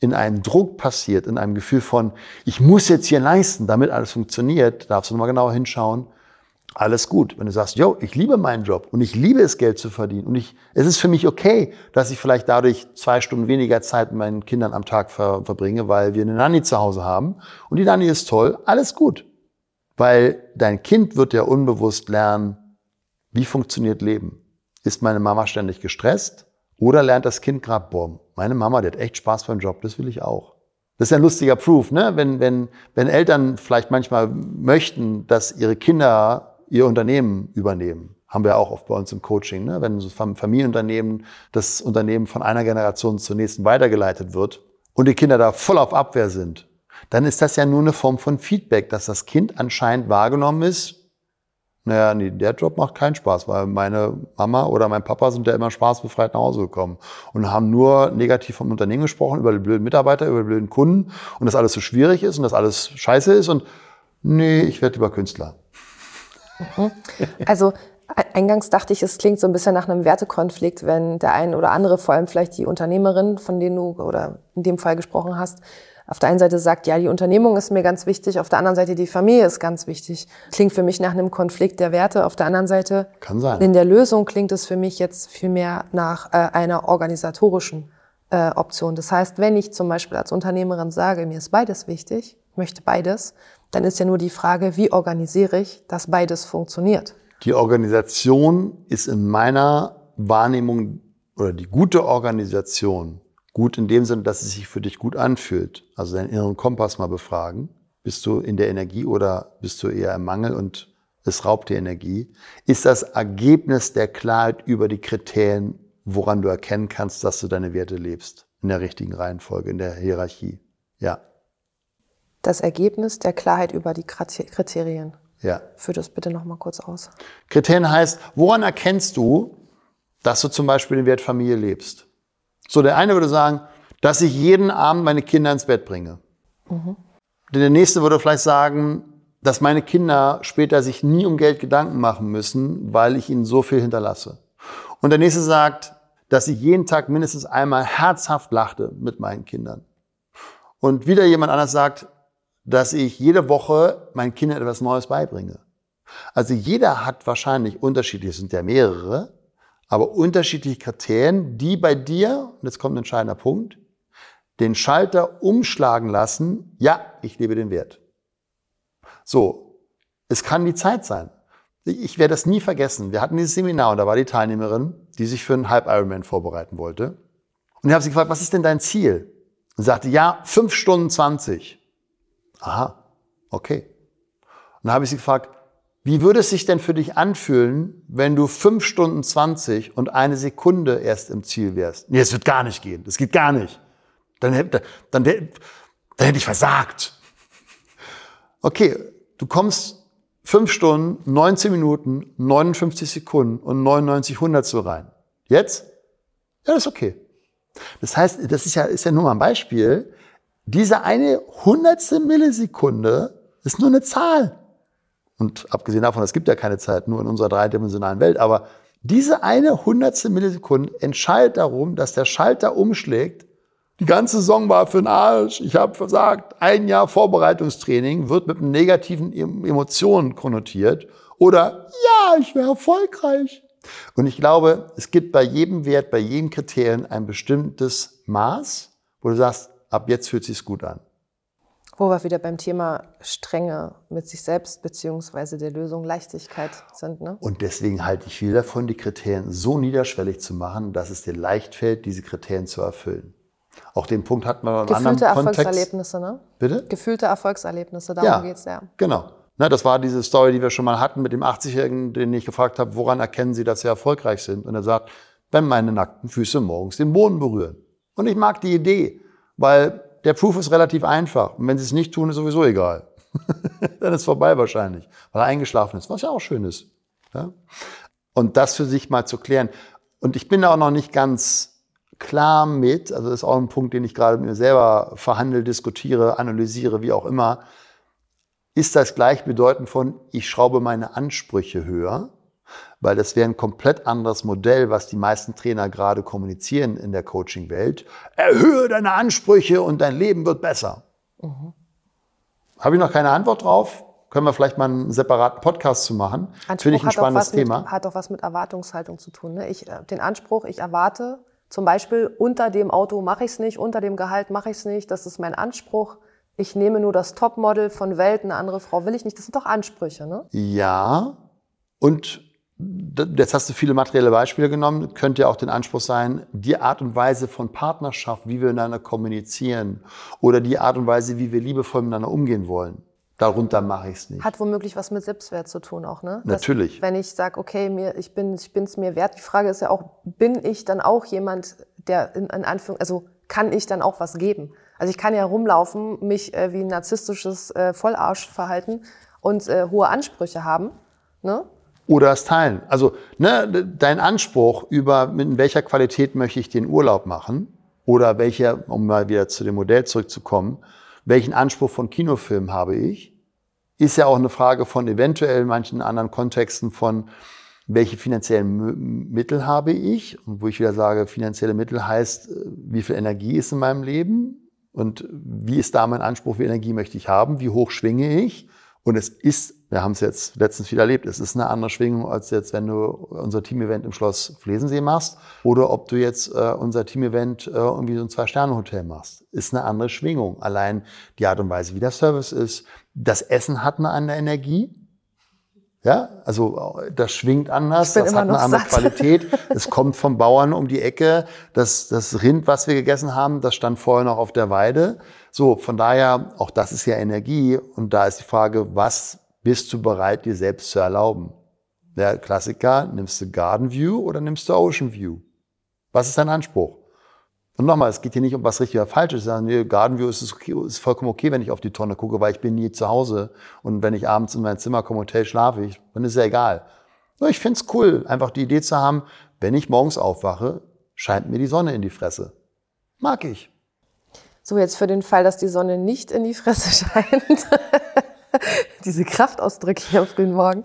in einem Druck passiert, in einem Gefühl von, ich muss jetzt hier leisten, damit alles funktioniert, darfst du nochmal genauer hinschauen, alles gut. Wenn du sagst, yo, ich liebe meinen Job und ich liebe es, Geld zu verdienen und ich, es ist für mich okay, dass ich vielleicht dadurch zwei Stunden weniger Zeit mit meinen Kindern am Tag ver, verbringe, weil wir eine Nanny zu Hause haben und die Nanny ist toll, alles gut. Weil dein Kind wird ja unbewusst lernen, wie funktioniert Leben. Ist meine Mama ständig gestresst oder lernt das Kind gerade, boah, meine Mama, die hat echt Spaß beim Job, das will ich auch. Das ist ein lustiger Proof, ne? wenn, wenn, wenn Eltern vielleicht manchmal möchten, dass ihre Kinder ihr Unternehmen übernehmen. Haben wir auch oft bei uns im Coaching. Ne? Wenn so Familienunternehmen, das Unternehmen von einer Generation zur nächsten weitergeleitet wird und die Kinder da voll auf Abwehr sind, dann ist das ja nur eine Form von Feedback, dass das Kind anscheinend wahrgenommen ist, naja, nee, der Job macht keinen Spaß, weil meine Mama oder mein Papa sind ja immer spaßbefreit nach Hause gekommen und haben nur negativ vom Unternehmen gesprochen, über die blöden Mitarbeiter, über die blöden Kunden und dass alles so schwierig ist und dass alles scheiße ist und nee, ich werde lieber Künstler. Mhm. Also eingangs dachte ich, es klingt so ein bisschen nach einem Wertekonflikt, wenn der ein oder andere, vor allem vielleicht die Unternehmerin, von denen du oder in dem Fall gesprochen hast, auf der einen Seite sagt, ja, die Unternehmung ist mir ganz wichtig, auf der anderen Seite die Familie ist ganz wichtig. Klingt für mich nach einem Konflikt der Werte. Auf der anderen Seite, Kann sein. in der Lösung klingt es für mich jetzt vielmehr nach äh, einer organisatorischen äh, Option. Das heißt, wenn ich zum Beispiel als Unternehmerin sage, mir ist beides wichtig, möchte beides, dann ist ja nur die Frage, wie organisiere ich, dass beides funktioniert. Die Organisation ist in meiner Wahrnehmung oder die gute Organisation gut in dem Sinne, dass es sich für dich gut anfühlt. Also deinen inneren Kompass mal befragen. Bist du in der Energie oder bist du eher im Mangel und es raubt dir Energie? Ist das Ergebnis der Klarheit über die Kriterien, woran du erkennen kannst, dass du deine Werte lebst? In der richtigen Reihenfolge, in der Hierarchie. Ja das Ergebnis der Klarheit über die Kriterien. Ja. Führ das bitte noch mal kurz aus. Kriterien heißt, woran erkennst du, dass du zum Beispiel den Wert Familie lebst? So, der eine würde sagen, dass ich jeden Abend meine Kinder ins Bett bringe. Mhm. Der nächste würde vielleicht sagen, dass meine Kinder später sich nie um Geld Gedanken machen müssen, weil ich ihnen so viel hinterlasse. Und der nächste sagt, dass ich jeden Tag mindestens einmal herzhaft lachte mit meinen Kindern. Und wieder jemand anders sagt, dass ich jede Woche meinen Kindern etwas Neues beibringe. Also jeder hat wahrscheinlich unterschiedliche, es sind ja mehrere, aber unterschiedliche Kriterien, die bei dir, und jetzt kommt ein entscheidender Punkt, den Schalter umschlagen lassen, ja, ich lebe den Wert. So, es kann die Zeit sein. Ich werde das nie vergessen. Wir hatten dieses Seminar und da war die Teilnehmerin, die sich für einen Halb Ironman vorbereiten wollte. Und ich habe sie gefragt, was ist denn dein Ziel? Und sagte, ja, fünf Stunden zwanzig. Aha, okay. Und dann habe ich sie gefragt, wie würde es sich denn für dich anfühlen, wenn du fünf Stunden zwanzig und eine Sekunde erst im Ziel wärst? Nee, es wird gar nicht gehen. Das geht gar nicht. Dann, dann, dann, dann hätte ich versagt. Okay, du kommst fünf Stunden, 19 Minuten, 59 Sekunden und 99 Hundertstel rein. Jetzt? Ja, das ist okay. Das heißt, das ist ja, ist ja nur mal ein Beispiel. Diese eine hundertste Millisekunde ist nur eine Zahl. Und abgesehen davon, es gibt ja keine Zeit, nur in unserer dreidimensionalen Welt, aber Diese eine hundertstel Millisekunde entscheidet darum, dass der Schalter umschlägt. Die ganze Saison war für den Arsch. Ich habe versagt. Ein Jahr Vorbereitungstraining wird mit negativen Emotionen konnotiert. Oder ja, ich wäre erfolgreich. Und ich glaube, es gibt bei jedem Wert, bei jedem Kriterien ein bestimmtes Maß, wo du sagst, ab jetzt fühlt sich's gut an. Wo wir wieder beim Thema Strenge mit sich selbst beziehungsweise der Lösung Leichtigkeit sind. Ne? Und deswegen halte ich viel davon, die Kriterien so niederschwellig zu machen, dass es dir leicht fällt, diese Kriterien zu erfüllen. Auch den Punkt hat man im anderen Kontext. Gefühlte Erfolgserlebnisse, ne? Bitte? Gefühlte Erfolgserlebnisse, darum ja, geht's ja. Genau. Na, das war diese Story, die wir schon mal hatten mit dem 80-Jährigen, den ich gefragt habe, woran erkennen Sie, dass Sie erfolgreich sind? Und er sagt, wenn meine nackten Füße morgens den Boden berühren. Und ich mag die Idee, weil der Proof ist relativ einfach. Und wenn Sie es nicht tun, ist sowieso egal. Dann ist vorbei wahrscheinlich, weil er eingeschlafen ist, was ja auch schön ist. Ja? Und das für sich mal zu klären. Und ich bin da auch noch nicht ganz klar mit, also das ist auch ein Punkt, den ich gerade mit mir selber verhandle, diskutiere, analysiere, wie auch immer ist das gleichbedeutend von, ich schraube meine Ansprüche höher, weil das wäre ein komplett anderes Modell, was die meisten Trainer gerade kommunizieren in der Coaching-Welt. Erhöhe deine Ansprüche und dein Leben wird besser. Mhm. Habe ich noch keine Antwort drauf? Können wir vielleicht mal einen separaten Podcast zu machen? Finde ich ein spannendes Thema. Mit, hat auch was mit Erwartungshaltung zu tun. Ne? Ich, äh, den Anspruch, ich erwarte zum Beispiel, unter dem Auto mache ich es nicht, unter dem Gehalt mache ich es nicht. Das ist mein Anspruch ich nehme nur das Topmodel von Welt, eine andere Frau will ich nicht. Das sind doch Ansprüche, ne? Ja. Und jetzt hast du viele materielle Beispiele genommen, könnte ja auch den Anspruch sein, die Art und Weise von Partnerschaft, wie wir miteinander kommunizieren oder die Art und Weise, wie wir liebevoll miteinander umgehen wollen. Darunter mache ich es nicht. Hat womöglich was mit Selbstwert zu tun auch, ne? Natürlich. Dass, wenn ich sage, okay, mir, ich bin ich bin's mir wert. Die Frage ist ja auch, bin ich dann auch jemand, der in, in Anführung, also kann ich dann auch was geben? Also ich kann ja rumlaufen, mich äh, wie ein narzisstisches äh, Vollarsch verhalten und äh, hohe Ansprüche haben. Ne? Oder es teilen. Also ne, dein Anspruch über, in welcher Qualität möchte ich den Urlaub machen oder welcher, um mal wieder zu dem Modell zurückzukommen, welchen Anspruch von Kinofilmen habe ich, ist ja auch eine Frage von eventuell manchen anderen Kontexten von, welche finanziellen Mittel habe ich? Und wo ich wieder sage, finanzielle Mittel heißt, äh, wie viel Energie ist in meinem Leben? Und wie ist da mein Anspruch, wie Energie möchte ich haben, wie hoch schwinge ich? Und es ist, wir haben es jetzt letztens wieder erlebt, es ist eine andere Schwingung, als jetzt, wenn du unser Team-Event im Schloss Flesensee machst oder ob du jetzt äh, unser Team-Event äh, irgendwie so ein Zwei-Sterne-Hotel machst. Ist eine andere Schwingung. Allein die Art und Weise, wie der Service ist. Das Essen hat eine andere Energie. Ja, also das schwingt anders, das hat eine andere satt. Qualität. Es kommt vom Bauern um die Ecke. Das, das Rind, was wir gegessen haben, das stand vorher noch auf der Weide. So, von daher, auch das ist ja Energie. Und da ist die Frage, was bist du bereit, dir selbst zu erlauben? Der Klassiker, nimmst du Garden View oder nimmst du Ocean View? Was ist dein Anspruch? Und nochmal, es geht hier nicht um was richtig oder falsch ist. Nee, Garden View ist, okay, ist vollkommen okay, wenn ich auf die Tonne gucke, weil ich bin nie zu Hause. Und wenn ich abends in mein Zimmer komme, Hotel schlafe ich, dann ist es ja egal. Nur ich find's cool, einfach die Idee zu haben, wenn ich morgens aufwache, scheint mir die Sonne in die Fresse. Mag ich. So, jetzt für den Fall, dass die Sonne nicht in die Fresse scheint. Diese Kraftausdrücke hier auf frühen Morgen.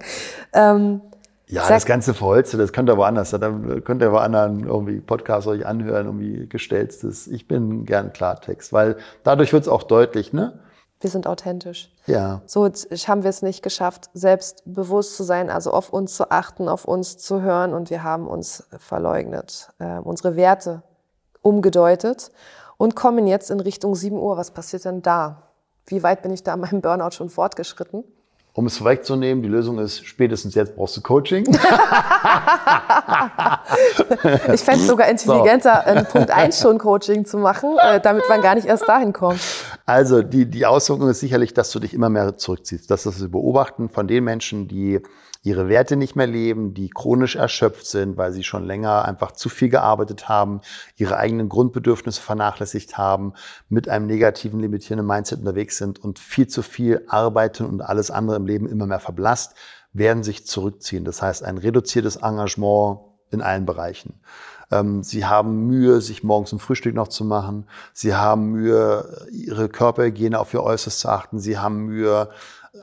Ähm, ja, das ganze Verholze, das könnt ihr woanders, da könnt ihr woanders irgendwie Podcast euch anhören, irgendwie gestelltes. Ich bin gern Klartext, weil dadurch wird es auch deutlich, ne? Wir sind authentisch. Ja. So haben wir es nicht geschafft, selbstbewusst zu sein, also auf uns zu achten, auf uns zu hören und wir haben uns verleugnet, äh, unsere Werte umgedeutet und kommen jetzt in Richtung 7 Uhr. Was passiert denn da? Wie weit bin ich da an meinem Burnout schon fortgeschritten? Um es vorwegzunehmen, die Lösung ist, spätestens jetzt brauchst du Coaching. ich fände es sogar intelligenter, so. in Punkt 1 schon Coaching zu machen, äh, damit man gar nicht erst dahin kommt. Also die, die Auswirkung ist sicherlich, dass du dich immer mehr zurückziehst. Das ist das Beobachten von den Menschen, die ihre Werte nicht mehr leben, die chronisch erschöpft sind, weil sie schon länger einfach zu viel gearbeitet haben, ihre eigenen Grundbedürfnisse vernachlässigt haben, mit einem negativen, limitierenden Mindset unterwegs sind und viel zu viel arbeiten und alles andere im Leben immer mehr verblasst, werden sich zurückziehen. Das heißt, ein reduziertes Engagement in allen Bereichen. Ähm, sie haben Mühe, sich morgens ein Frühstück noch zu machen. Sie haben Mühe, ihre Körperhygiene auf ihr Äußeres zu achten. Sie haben Mühe,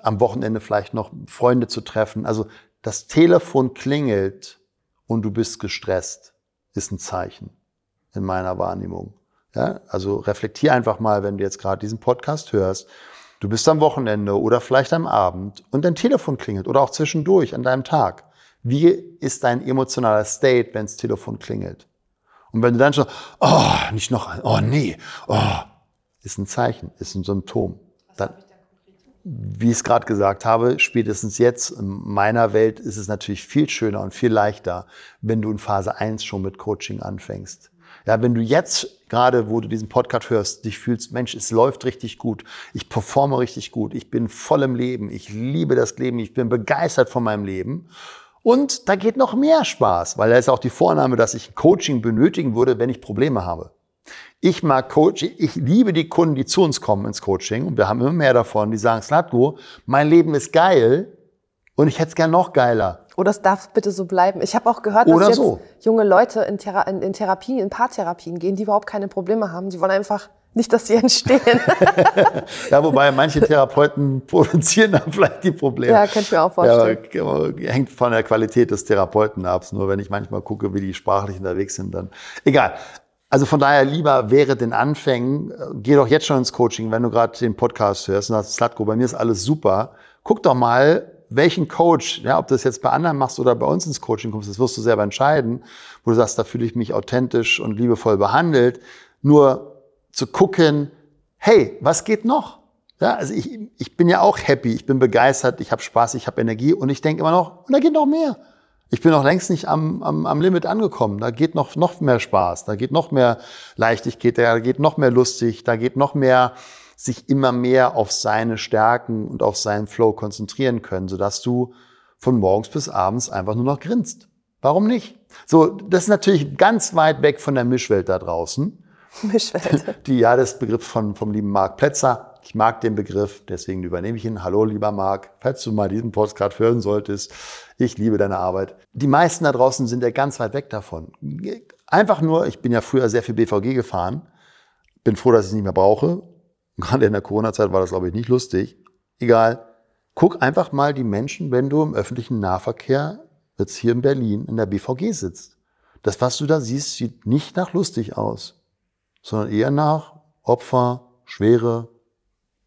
am Wochenende vielleicht noch Freunde zu treffen. Also das Telefon klingelt und du bist gestresst, ist ein Zeichen in meiner Wahrnehmung. Ja, also reflektier einfach mal, wenn du jetzt gerade diesen Podcast hörst. Du bist am Wochenende oder vielleicht am Abend und dein Telefon klingelt oder auch zwischendurch an deinem Tag. Wie ist dein emotionaler State, wenn das Telefon klingelt? Und wenn du dann schon, oh, nicht noch ein, oh nee, oh, ist ein Zeichen, ist ein Symptom. Dann, wie ich es gerade gesagt habe, spätestens jetzt in meiner Welt ist es natürlich viel schöner und viel leichter, wenn du in Phase 1 schon mit Coaching anfängst. Ja, wenn du jetzt gerade, wo du diesen Podcast hörst, dich fühlst, Mensch, es läuft richtig gut, ich performe richtig gut, ich bin voll im Leben, ich liebe das Leben, ich bin begeistert von meinem Leben. Und da geht noch mehr Spaß, weil da ist auch die Vornahme, dass ich Coaching benötigen würde, wenn ich Probleme habe. Ich mag Coaching, ich liebe die Kunden, die zu uns kommen ins Coaching und wir haben immer mehr davon, die sagen, Slatko, mein Leben ist geil und ich hätte es gern noch geiler. Oder es darf bitte so bleiben. Ich habe auch gehört, dass jetzt so. junge Leute in, Thera in, in Therapien, in Paartherapien gehen, die überhaupt keine Probleme haben. Die wollen einfach nicht, dass sie entstehen. ja, wobei manche Therapeuten produzieren dann vielleicht die Probleme. Ja, könnte ich mir auch vorstellen. Ja, hängt von der Qualität des Therapeuten ab. Nur wenn ich manchmal gucke, wie die sprachlich unterwegs sind, dann egal. Also von daher lieber wäre den Anfängen, geh doch jetzt schon ins Coaching, wenn du gerade den Podcast hörst und sagst, Slatko, bei mir ist alles super. Guck doch mal, welchen Coach, ja, ob du das jetzt bei anderen machst oder bei uns ins Coaching kommst, das wirst du selber entscheiden, wo du sagst, da fühle ich mich authentisch und liebevoll behandelt. Nur zu gucken, hey, was geht noch? Ja, also ich, ich bin ja auch happy, ich bin begeistert, ich habe Spaß, ich habe Energie und ich denke immer noch, und da geht noch mehr. Ich bin noch längst nicht am, am, am Limit angekommen. Da geht noch, noch mehr Spaß, da geht noch mehr Leichtigkeit, da geht noch mehr lustig, da geht noch mehr sich immer mehr auf seine Stärken und auf seinen Flow konzentrieren können, sodass du von morgens bis abends einfach nur noch grinst. Warum nicht? So, das ist natürlich ganz weit weg von der Mischwelt da draußen. Mischwelt. Die, Begriff von, vom lieben Marc Plätzer. Ich mag den Begriff, deswegen übernehme ich ihn. Hallo, lieber Marc, falls du mal diesen Podcast hören solltest. Ich liebe deine Arbeit. Die meisten da draußen sind ja ganz weit weg davon. Einfach nur, ich bin ja früher sehr viel BVG gefahren. Bin froh, dass ich es nicht mehr brauche. Gerade in der Corona-Zeit war das, glaube ich, nicht lustig. Egal. Guck einfach mal die Menschen, wenn du im öffentlichen Nahverkehr jetzt hier in Berlin in der BVG sitzt. Das, was du da siehst, sieht nicht nach lustig aus, sondern eher nach Opfer, Schwere,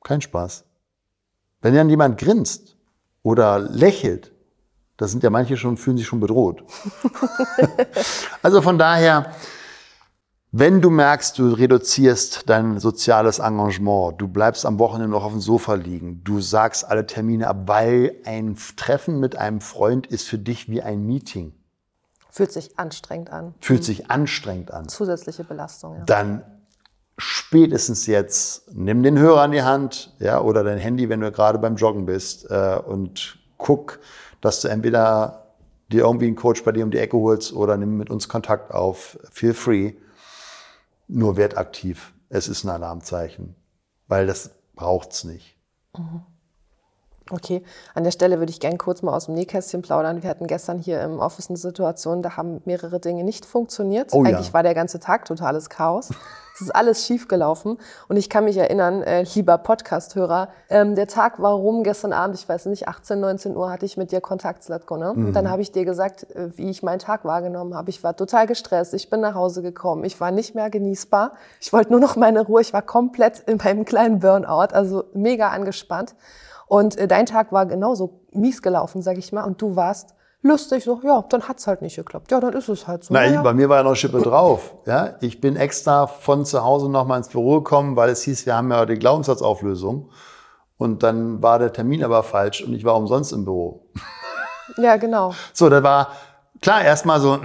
kein Spaß. Wenn dann jemand grinst oder lächelt, da sind ja manche schon, fühlen sich schon bedroht. also von daher, wenn du merkst, du reduzierst dein soziales Engagement, du bleibst am Wochenende noch auf dem Sofa liegen, du sagst alle Termine ab, weil ein Treffen mit einem Freund ist für dich wie ein Meeting. Fühlt sich anstrengend an. Fühlt sich anstrengend an. Zusätzliche Belastung, ja. Dann spätestens jetzt nimm den Hörer in die Hand, ja, oder dein Handy, wenn du gerade beim Joggen bist, äh, und guck, dass du entweder dir irgendwie einen Coach bei dir um die Ecke holst oder nimm mit uns Kontakt auf. Feel free nur wertaktiv. Es ist ein Alarmzeichen, weil das braucht's nicht. Mhm. Okay, an der Stelle würde ich gerne kurz mal aus dem Nähkästchen plaudern. Wir hatten gestern hier im Office eine Situation, da haben mehrere Dinge nicht funktioniert. Oh, Eigentlich ja. war der ganze Tag totales Chaos. Es ist alles schief gelaufen. Und ich kann mich erinnern, äh, lieber Podcast-Hörer, ähm, der Tag war rum gestern Abend, ich weiß nicht, 18, 19 Uhr hatte ich mit dir Kontakt, Slatko. Ne? Mhm. Und dann habe ich dir gesagt, äh, wie ich meinen Tag wahrgenommen habe. Ich war total gestresst, ich bin nach Hause gekommen, ich war nicht mehr genießbar. Ich wollte nur noch meine Ruhe, ich war komplett in meinem kleinen Burnout, also mega angespannt. Und äh, dein Tag war genauso mies gelaufen, sag ich mal, und du warst lustig, so, ja, dann hat's halt nicht geklappt. Ja, dann ist es halt so. Nein, ja. bei mir war ja noch Schippe drauf. Ja, ich bin extra von zu Hause noch mal ins Büro gekommen, weil es hieß, wir haben ja die Glaubenssatzauflösung. Und dann war der Termin aber falsch und ich war umsonst im Büro. Ja, genau. So, da war klar erstmal so,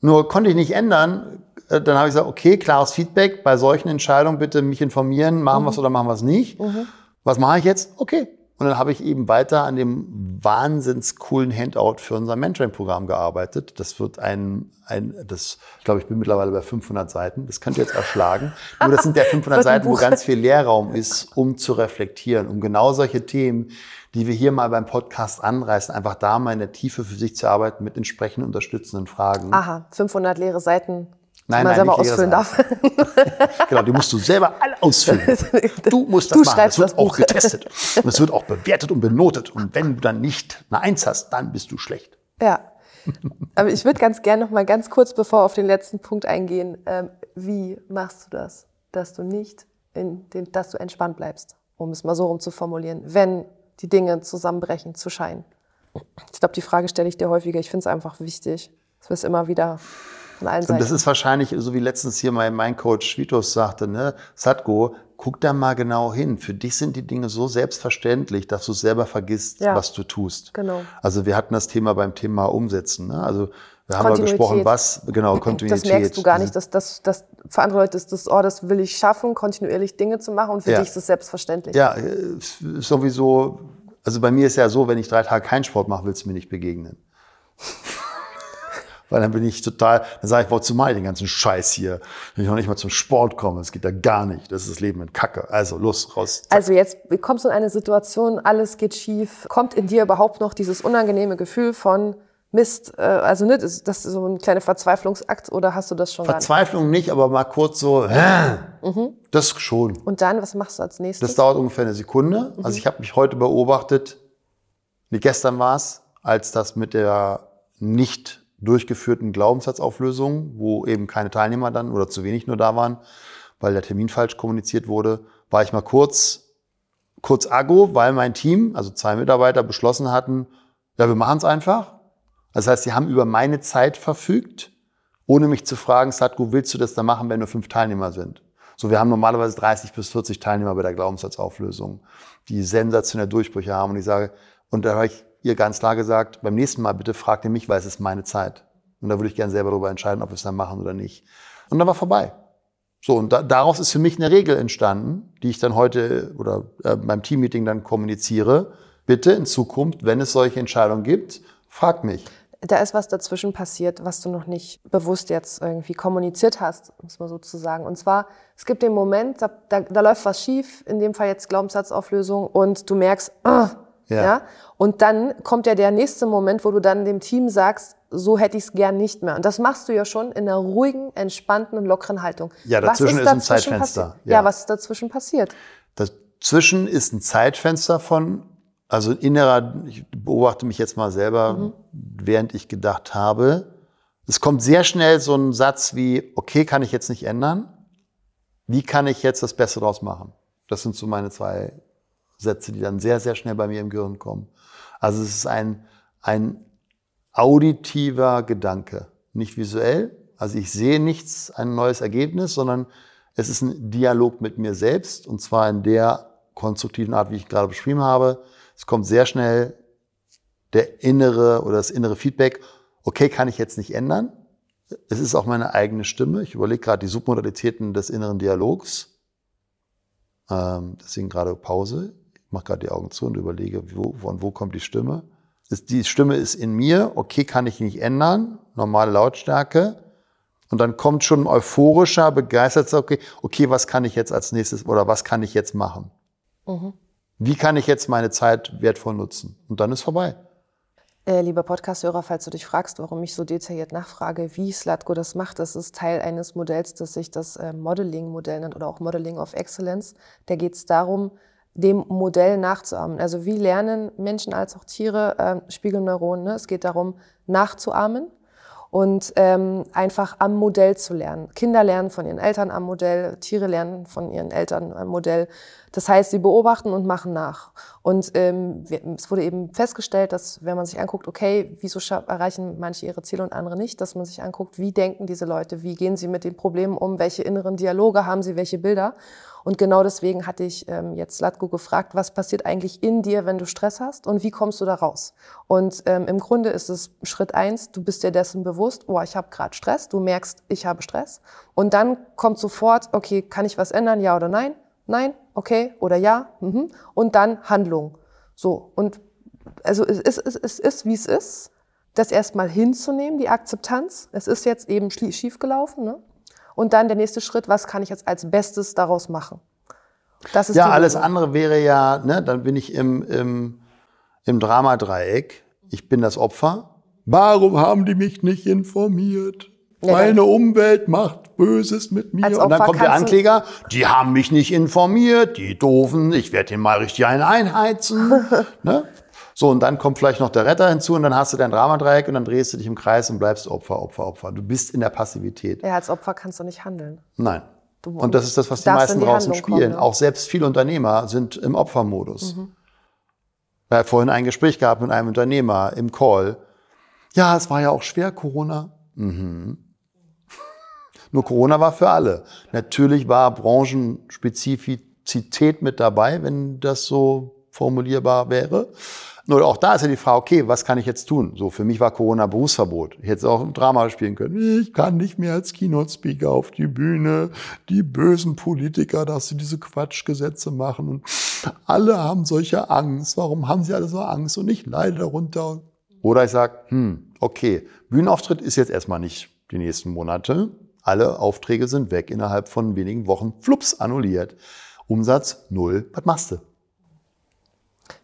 nur konnte ich nicht ändern. Äh, dann habe ich gesagt, okay, klares Feedback. Bei solchen Entscheidungen bitte mich informieren, machen mhm. wir es oder machen wir es nicht. Mhm. Was mache ich jetzt? Okay, und dann habe ich eben weiter an dem wahnsinns coolen Handout für unser Mentoring-Programm gearbeitet. Das wird ein, ein das, ich glaube, ich bin mittlerweile bei 500 Seiten. Das könnt ihr jetzt erschlagen. Nur das sind der 500 Seiten, wo ganz viel Leerraum ist, um zu reflektieren, um genau solche Themen, die wir hier mal beim Podcast anreißen, einfach da mal in der Tiefe für sich zu arbeiten mit entsprechenden unterstützenden Fragen. Aha, 500 leere Seiten Nein, man nein, selber ausfüllen darf. genau, die musst du selber alle ausfüllen. Du musst das du machen. Das wird das auch getestet. Und es wird auch bewertet und benotet. Und wenn du dann nicht eine Eins hast, dann bist du schlecht. Ja. Aber ich würde ganz gerne noch mal ganz kurz, bevor wir auf den letzten Punkt eingehen, ähm, wie machst du das, dass du nicht in den, dass du entspannt bleibst, um es mal so rum zu formulieren, wenn die Dinge zusammenbrechen zu scheinen? Ich glaube, die Frage stelle ich dir häufiger. Ich finde es einfach wichtig, dass wir es immer wieder von allen Und Seiten. das ist wahrscheinlich, so wie letztens hier mein, mein Coach Vitos sagte, ne, Satko, guck da mal genau hin. Für dich sind die Dinge so selbstverständlich, dass du selber vergisst, Ja. was du tust. Genau. Also wir hatten das Thema beim Thema Umsetzen. Ne? Also wir haben mal gesprochen, was, genau, Kontinuität. Das merkst du gar nicht, dass das, das für andere Leute ist das, oh, das will ich schaffen, kontinuierlich Dinge zu machen und für Ja. dich ist es selbstverständlich. Ja, äh, sowieso, also bei mir ist ja so, wenn ich drei Tage keinen Sport mache, willst du mir nicht begegnen. Weil dann bin ich total, dann sage ich, wozu mache ich den ganzen Scheiß hier? Wenn ich noch nicht mal zum Sport komme, das geht ja gar nicht. Das ist das Leben in Kacke. Also los, raus. zack. Also jetzt kommst du in eine Situation, alles geht schief. Kommt in dir überhaupt noch dieses unangenehme Gefühl von Mist? Äh, also ne, das ist so ein kleiner Verzweiflungsakt oder hast du das schon gar nicht? Verzweiflung nicht, aber mal kurz so, hä? das schon. Und dann, was machst du als nächstes? Das dauert ungefähr eine Sekunde. Also ich habe mich heute beobachtet, wie gestern war es, als das mit der nicht durchgeführten Glaubenssatzauflösung, wo eben keine Teilnehmer dann oder zu wenig nur da waren, weil der Termin falsch kommuniziert wurde, war ich mal kurz, kurz aggro, weil mein Team, also zwei Mitarbeiter, beschlossen hatten, ja, wir machen es einfach. Das heißt, sie haben über meine Zeit verfügt, ohne mich zu fragen, Satko, willst du das da machen, wenn nur fünf Teilnehmer sind? So, wir haben normalerweise 30 bis 40 Teilnehmer bei der Glaubenssatzauflösung, die sensationelle Durchbrüche haben. Und ich sage, und da habe ich ihr ganz klar gesagt, beim nächsten Mal bitte fragt ihr mich, weil es ist meine Zeit. Und da würde ich gerne selber darüber entscheiden, ob wir es dann machen oder nicht. Und dann war vorbei. So, und da, daraus ist für mich eine Regel entstanden, die ich dann heute oder äh, beim Teammeeting dann kommuniziere. Bitte in Zukunft, wenn es solche Entscheidungen gibt, fragt mich. da ist was dazwischen passiert, was du noch nicht bewusst jetzt irgendwie kommuniziert hast, muss man sozusagen. Und zwar, es gibt den Moment, da, da, da läuft was schief, in dem Fall jetzt Glaubenssatzauflösung, und du merkst, ah, Ja. ja. Und dann kommt ja der nächste Moment, wo du dann dem Team sagst, so hätte ich es gern nicht mehr. Und das machst du ja schon in einer ruhigen, entspannten und lockeren Haltung. Ja, Was dazwischen ist ein dazwischen Zeitfenster. passiert? Ja. Ja. was ist dazwischen passiert? Dazwischen ist ein Zeitfenster von, also innerer, ich beobachte mich jetzt mal selber, während ich gedacht habe. Es kommt sehr schnell so ein Satz wie, okay, kann ich jetzt nicht ändern. Wie kann ich jetzt das Beste draus machen? Das sind so meine zwei Sätze, die dann sehr, sehr schnell bei mir im Gehirn kommen. Also es ist ein, ein auditiver Gedanke, nicht visuell. Also ich sehe nichts, ein neues Ergebnis, sondern es ist ein Dialog mit mir selbst und zwar in der konstruktiven Art, wie ich gerade beschrieben habe. Es kommt sehr schnell der innere oder das innere Feedback, okay, kann ich jetzt nicht ändern. Es ist auch meine eigene Stimme. Ich überlege gerade die Submodalitäten des inneren Dialogs. Ähm, deswegen gerade Pause. Ich mache gerade die Augen zu und überlege, wo, von wo kommt die Stimme. Ist, die Stimme ist in mir, okay, kann ich nicht ändern, normale Lautstärke. Und dann kommt schon ein euphorischer, begeisterter, okay, okay, was kann ich jetzt als nächstes oder was kann ich jetzt machen? Wie kann ich jetzt meine Zeit wertvoll nutzen? Und dann ist vorbei. Äh, lieber Podcast-Hörer, falls du dich fragst, warum ich so detailliert nachfrage, wie Slatko das macht, das ist Teil eines Modells, das sich das äh, Modeling-Modell nennt oder auch Modeling of Excellence. Da geht es darum, dem Modell nachzuahmen. Also wie lernen Menschen als auch Tiere äh, Spiegelneuronen? Ne? Es geht darum, nachzuahmen und ähm, einfach am Modell zu lernen. Kinder lernen von ihren Eltern am Modell, Tiere lernen von ihren Eltern am Modell. Das heißt, sie beobachten und machen nach. Und ähm, es wurde eben festgestellt, dass wenn man sich anguckt, okay, wieso erreichen manche ihre Ziele und andere nicht, dass man sich anguckt, wie denken diese Leute, wie gehen sie mit den Problemen um, welche inneren Dialoge haben sie, welche Bilder. Und genau deswegen hatte ich ähm, jetzt Latko gefragt, was passiert eigentlich in dir, wenn du Stress hast und wie kommst du da raus? Und ähm, im Grunde ist es Schritt eins, du bist dir dessen bewusst, oh, ich habe gerade Stress, du merkst, ich habe Stress. Und dann kommt sofort, okay, kann ich was ändern, ja oder nein? Nein, okay, oder ja. Mhm. Und dann Handlung. So, und also es ist, es, es ist, wie es ist, das erstmal hinzunehmen, die Akzeptanz. Es ist jetzt eben schlie- schiefgelaufen, ne? Und dann der nächste Schritt, was kann ich jetzt als Bestes daraus machen? Das ist Ja, alles Lösung. andere wäre ja, ne, dann bin ich im, im, im Dramadreieck. Ich bin das Opfer. Warum haben die mich nicht informiert? Ja, Meine Umwelt macht Böses mit mir. Und dann kommt der Ankläger, die haben mich nicht informiert, die Doofen, ich werde den mal richtig einen einheizen. ne? So, und dann kommt vielleicht noch der Retter hinzu und dann hast du dein Dramadreieck und dann drehst du dich im Kreis und bleibst Opfer, Opfer, Opfer. Du bist in der Passivität. Ja, als Opfer kannst du nicht handeln. Nein. Du, und das ist das, was die meisten die draußen Handlung spielen. Kommen, ne? Auch selbst viele Unternehmer sind im Opfermodus. Mhm. Haben vorhin ein Gespräch gehabt mit einem Unternehmer im Call. Ja, es war ja auch schwer, Corona. Mhm. Nur Corona war für alle. Natürlich war Branchenspezifizität mit dabei, wenn das so formulierbar wäre. Nur auch da ist ja die Frage, okay, was kann ich jetzt tun? So, für mich war Corona Berufsverbot. Ich hätte auch ein Drama spielen können. Ich kann nicht mehr als Keynote-Speaker auf die Bühne. Die bösen Politiker, dass sie diese Quatschgesetze machen. Und alle haben solche Angst. Warum haben sie alle so Angst? Und ich leide darunter. Oder ich sage, hm, okay, Bühnenauftritt ist jetzt erstmal nicht die nächsten Monate. Alle Aufträge sind weg innerhalb von wenigen Wochen. Flups, annulliert. Umsatz null. Was machst du?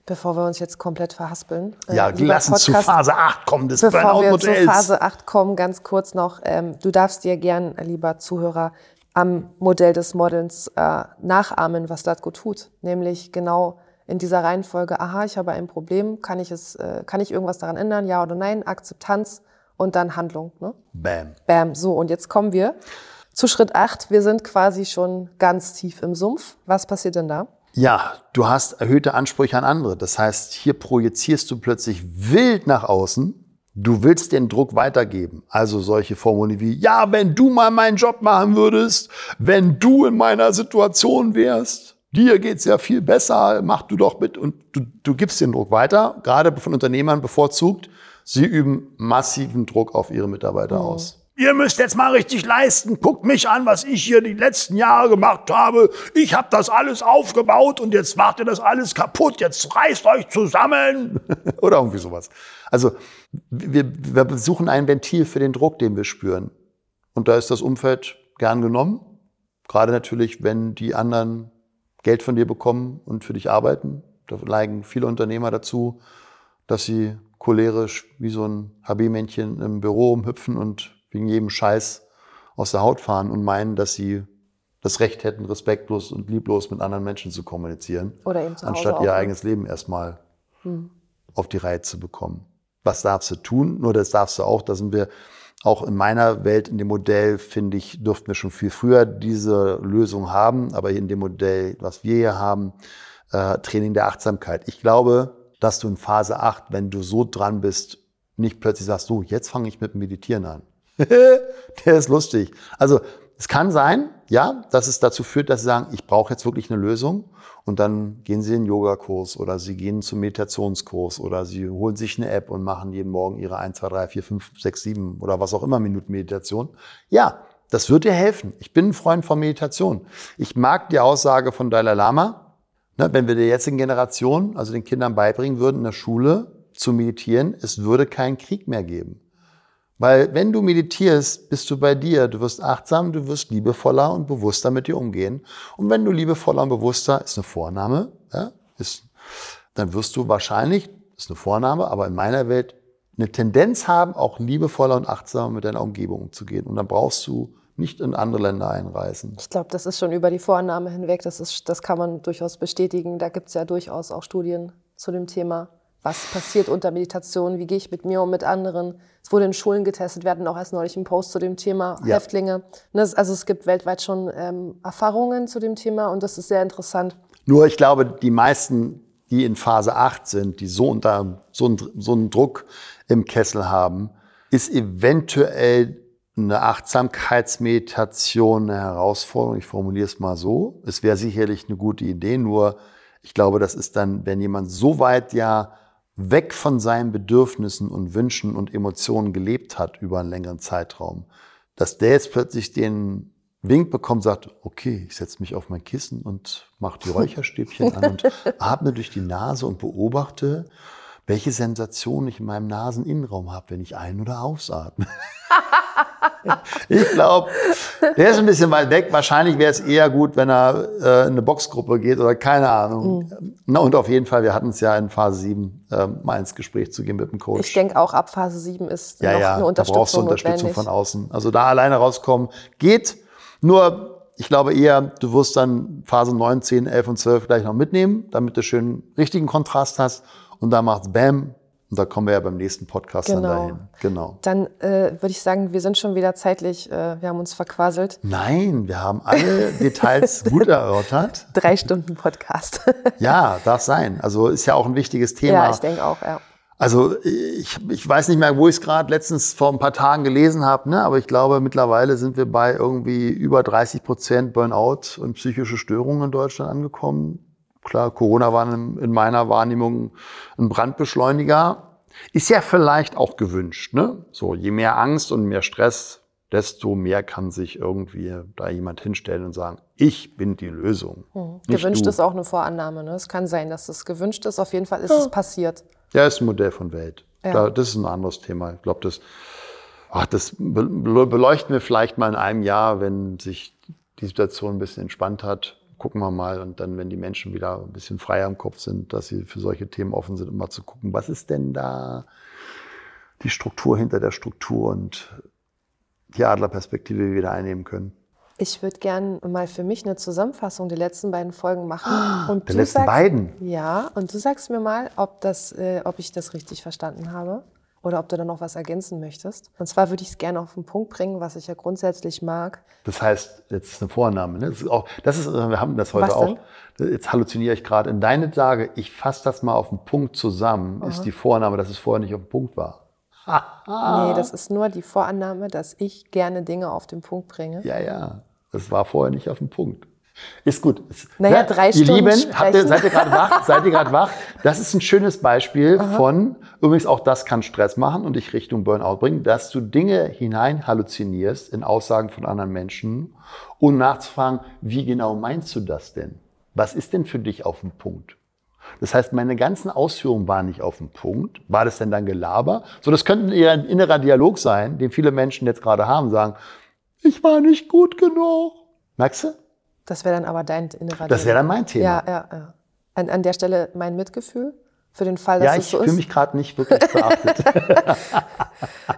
Bevor wir uns jetzt komplett verhaspeln. Äh, ja, äh, lass uns zu Phase 8 kommen des Bevor wir zu Phase 8 kommen, ganz kurz noch. Ähm, du darfst dir gern, lieber Zuhörer, am Modell des Models äh, nachahmen, was Latko tut. Nämlich genau in dieser Reihenfolge, aha, ich habe ein Problem, kann ich, es, äh, kann ich irgendwas daran ändern, ja oder nein, Akzeptanz und dann Handlung. Ne? Bam. Bam. So, und jetzt kommen wir zu Schritt 8. Wir sind quasi schon ganz tief im Sumpf. Was passiert denn da? Ja, du hast erhöhte Ansprüche an andere. Das heißt, hier projizierst du plötzlich wild nach außen. Du willst den Druck weitergeben. Also solche Formulierungen wie, ja, wenn du mal meinen Job machen würdest, wenn du in meiner Situation wärst, dir geht's ja viel besser, mach du doch mit. Und du, du gibst den Druck weiter, gerade von Unternehmern bevorzugt. Sie üben massiven Druck auf ihre Mitarbeiter mhm. aus ihr müsst jetzt mal richtig leisten. Guckt mich an, was ich hier die letzten Jahre gemacht habe. Ich habe das alles aufgebaut und jetzt macht ihr das alles kaputt. Jetzt reißt euch zusammen. Oder irgendwie sowas. Also wir, wir suchen ein Ventil für den Druck, den wir spüren. Und da ist das Umfeld gern genommen. Gerade natürlich, wenn die anderen Geld von dir bekommen und für dich arbeiten. Da neigen viele Unternehmer dazu, dass sie cholerisch wie so ein HB-Männchen im Büro umhüpfen und wegen jedem Scheiß aus der Haut fahren und meinen, dass sie das Recht hätten, respektlos und lieblos mit anderen Menschen zu kommunizieren. Oder eben zu Anstatt ihr eigenes Leben erstmal hm. auf die Reihe zu bekommen. Was darfst du tun? Nur das darfst du auch. Da sind wir auch in meiner Welt, in dem Modell, finde ich, dürften wir schon viel früher diese Lösung haben. Aber in dem Modell, was wir hier haben, äh, Training der Achtsamkeit. Ich glaube, dass du in Phase 8, wenn du so dran bist, nicht plötzlich sagst, so, jetzt fange ich mit dem Meditieren an. der ist lustig. Also es kann sein, ja, dass es dazu führt, dass Sie sagen, ich brauche jetzt wirklich eine Lösung. Und dann gehen Sie in einen Yogakurs oder Sie gehen zum Meditationskurs oder Sie holen sich eine App und machen jeden Morgen Ihre 1, 2, 3, 4, 5, 6, 7 oder was auch immer Minuten Meditation. Ja, das wird dir helfen. Ich bin ein Freund von Meditation. Ich mag die Aussage von Dalai Lama, ne, wenn wir der jetzigen Generation, also den Kindern beibringen würden, in der Schule zu meditieren, es würde keinen Krieg mehr geben. Weil wenn du meditierst, bist du bei dir, du wirst achtsam, du wirst liebevoller und bewusster mit dir umgehen. Und wenn du liebevoller und bewusster, ist eine Vorname, ja, ist, dann wirst du wahrscheinlich, ist eine Vorname, aber in meiner Welt eine Tendenz haben, auch liebevoller und achtsamer mit deiner Umgebung umzugehen. Und dann brauchst du nicht in andere Länder einreisen. Ich glaube, das ist schon über die Vorname hinweg. Das, ist, das kann man durchaus bestätigen. Da gibt es ja durchaus auch Studien zu dem Thema was passiert unter Meditation, wie gehe ich mit mir und mit anderen. Es wurde in Schulen getestet, wir hatten auch erst neulich einen Post zu dem Thema ja. Häftlinge. Ne, also es gibt weltweit schon ähm, Erfahrungen zu dem Thema und das ist sehr interessant. Nur ich glaube, die meisten, die in Phase 8 sind, die so unter so einen, so einen Druck im Kessel haben, ist eventuell eine Achtsamkeitsmeditation eine Herausforderung. Ich formuliere es mal so. Es wäre sicherlich eine gute Idee, nur ich glaube, das ist dann, wenn jemand so weit ja weg von seinen Bedürfnissen und Wünschen und Emotionen gelebt hat über einen längeren Zeitraum, dass der jetzt plötzlich den Wink bekommt, sagt, okay, ich setze mich auf mein Kissen und mache die Räucherstäbchen an und atme durch die Nase und beobachte, welche Sensation ich in meinem Naseninnenraum habe, wenn ich ein- oder ausatme. ich glaube, der ist ein bisschen weit weg. Wahrscheinlich wäre es eher gut, wenn er äh, in eine Boxgruppe geht oder keine Ahnung. Mhm. Na, und auf jeden Fall, wir hatten es ja in Phase 7 äh, mal ins Gespräch zu gehen mit dem Coach. Ich denke auch ab Phase 7 ist ja, noch ja, eine Unterstützung, da brauchst du Unterstützung notwendig. von außen. Also da alleine rauskommen geht. Nur, ich glaube eher, du wirst dann Phase 9, 10, 11 und 12 gleich noch mitnehmen, damit du schön richtigen Kontrast hast. und da macht's Bam. Und da kommen wir ja beim nächsten Podcast Genau. dann dahin. Genau. Dann äh, würde ich sagen, wir sind schon wieder zeitlich, äh, wir haben uns verquaselt. Nein, wir haben alle Details gut erörtert. Drei Stunden Podcast. Ja, darf sein. Also ist ja auch ein wichtiges Thema. ja, ich denke auch, ja. Also ich, ich weiß nicht mehr, wo ich es gerade letztens vor ein paar Tagen gelesen habe, ne? aber ich glaube, mittlerweile sind wir bei irgendwie über 30 Prozent Burnout und psychische Störungen in Deutschland angekommen. Klar, Corona war in, in meiner Wahrnehmung ein Brandbeschleuniger. Ist ja vielleicht auch gewünscht. Ne? So, je mehr Angst und mehr Stress, desto mehr kann sich irgendwie da jemand hinstellen und sagen, ich bin die Lösung. Nicht Gewünscht du. ist auch eine Vorannahme. Ne? Es kann sein, dass es gewünscht ist. Auf jeden Fall ist es passiert. Ja, ist ein Modell von Welt. Ja. Da, das ist ein anderes Thema. Ich glaube, das, ach, das be- be- beleuchten wir vielleicht mal in einem Jahr, wenn sich die Situation ein bisschen entspannt hat. Gucken wir mal. Und dann, wenn die Menschen wieder ein bisschen freier im Kopf sind, dass sie für solche Themen offen sind, um mal zu gucken, was ist denn da die Struktur hinter der Struktur und die Adlerperspektive die wir wieder einnehmen können. Ich würde gern mal für mich eine Zusammenfassung der letzten beiden Folgen machen. Und Der du letzten sagst, beiden? Ja, und du sagst mir mal, ob, das, äh, ob ich das richtig verstanden habe oder ob du da noch was ergänzen möchtest. Und zwar würde ich es gerne auf den Punkt bringen, was ich ja grundsätzlich mag. Das heißt, jetzt ist eine Vorname. Ne? Das ist auch, das ist, wir haben das heute Was auch. Jetzt halluziniere ich gerade. In deine Sage, ich fasse das mal auf den Punkt zusammen, ist die Vorname, dass es vorher nicht auf dem Punkt war. Nee, das ist nur die Vorannahme, dass ich gerne Dinge auf den Punkt bringe. Ja, ja. Das war vorher nicht auf dem Punkt. Ist gut. Naja, drei ihr Stunden Lieben, sprechen. habt ihr, seid ihr gerade wach? Seid ihr gerade wach? Das ist ein schönes Beispiel von, übrigens auch das kann Stress machen und dich Richtung Burnout bringen, dass du Dinge hinein halluzinierst in Aussagen von anderen Menschen und nachzufragen, wie genau meinst du das denn? Was ist denn für dich auf dem Punkt? Das heißt, meine ganzen Ausführungen waren nicht auf dem Punkt. War das denn dann Gelaber? So, das könnte eher ein innerer Dialog sein, den viele Menschen jetzt gerade haben, sagen, ich war nicht gut genug. Merkst du? Das wäre dann aber dein innerer Das wäre dann mein Thema. Ja, ja, ja. An, an der Stelle mein Mitgefühl für den Fall, dass Ja, es ich so fühle ist. mich gerade nicht wirklich beachtet.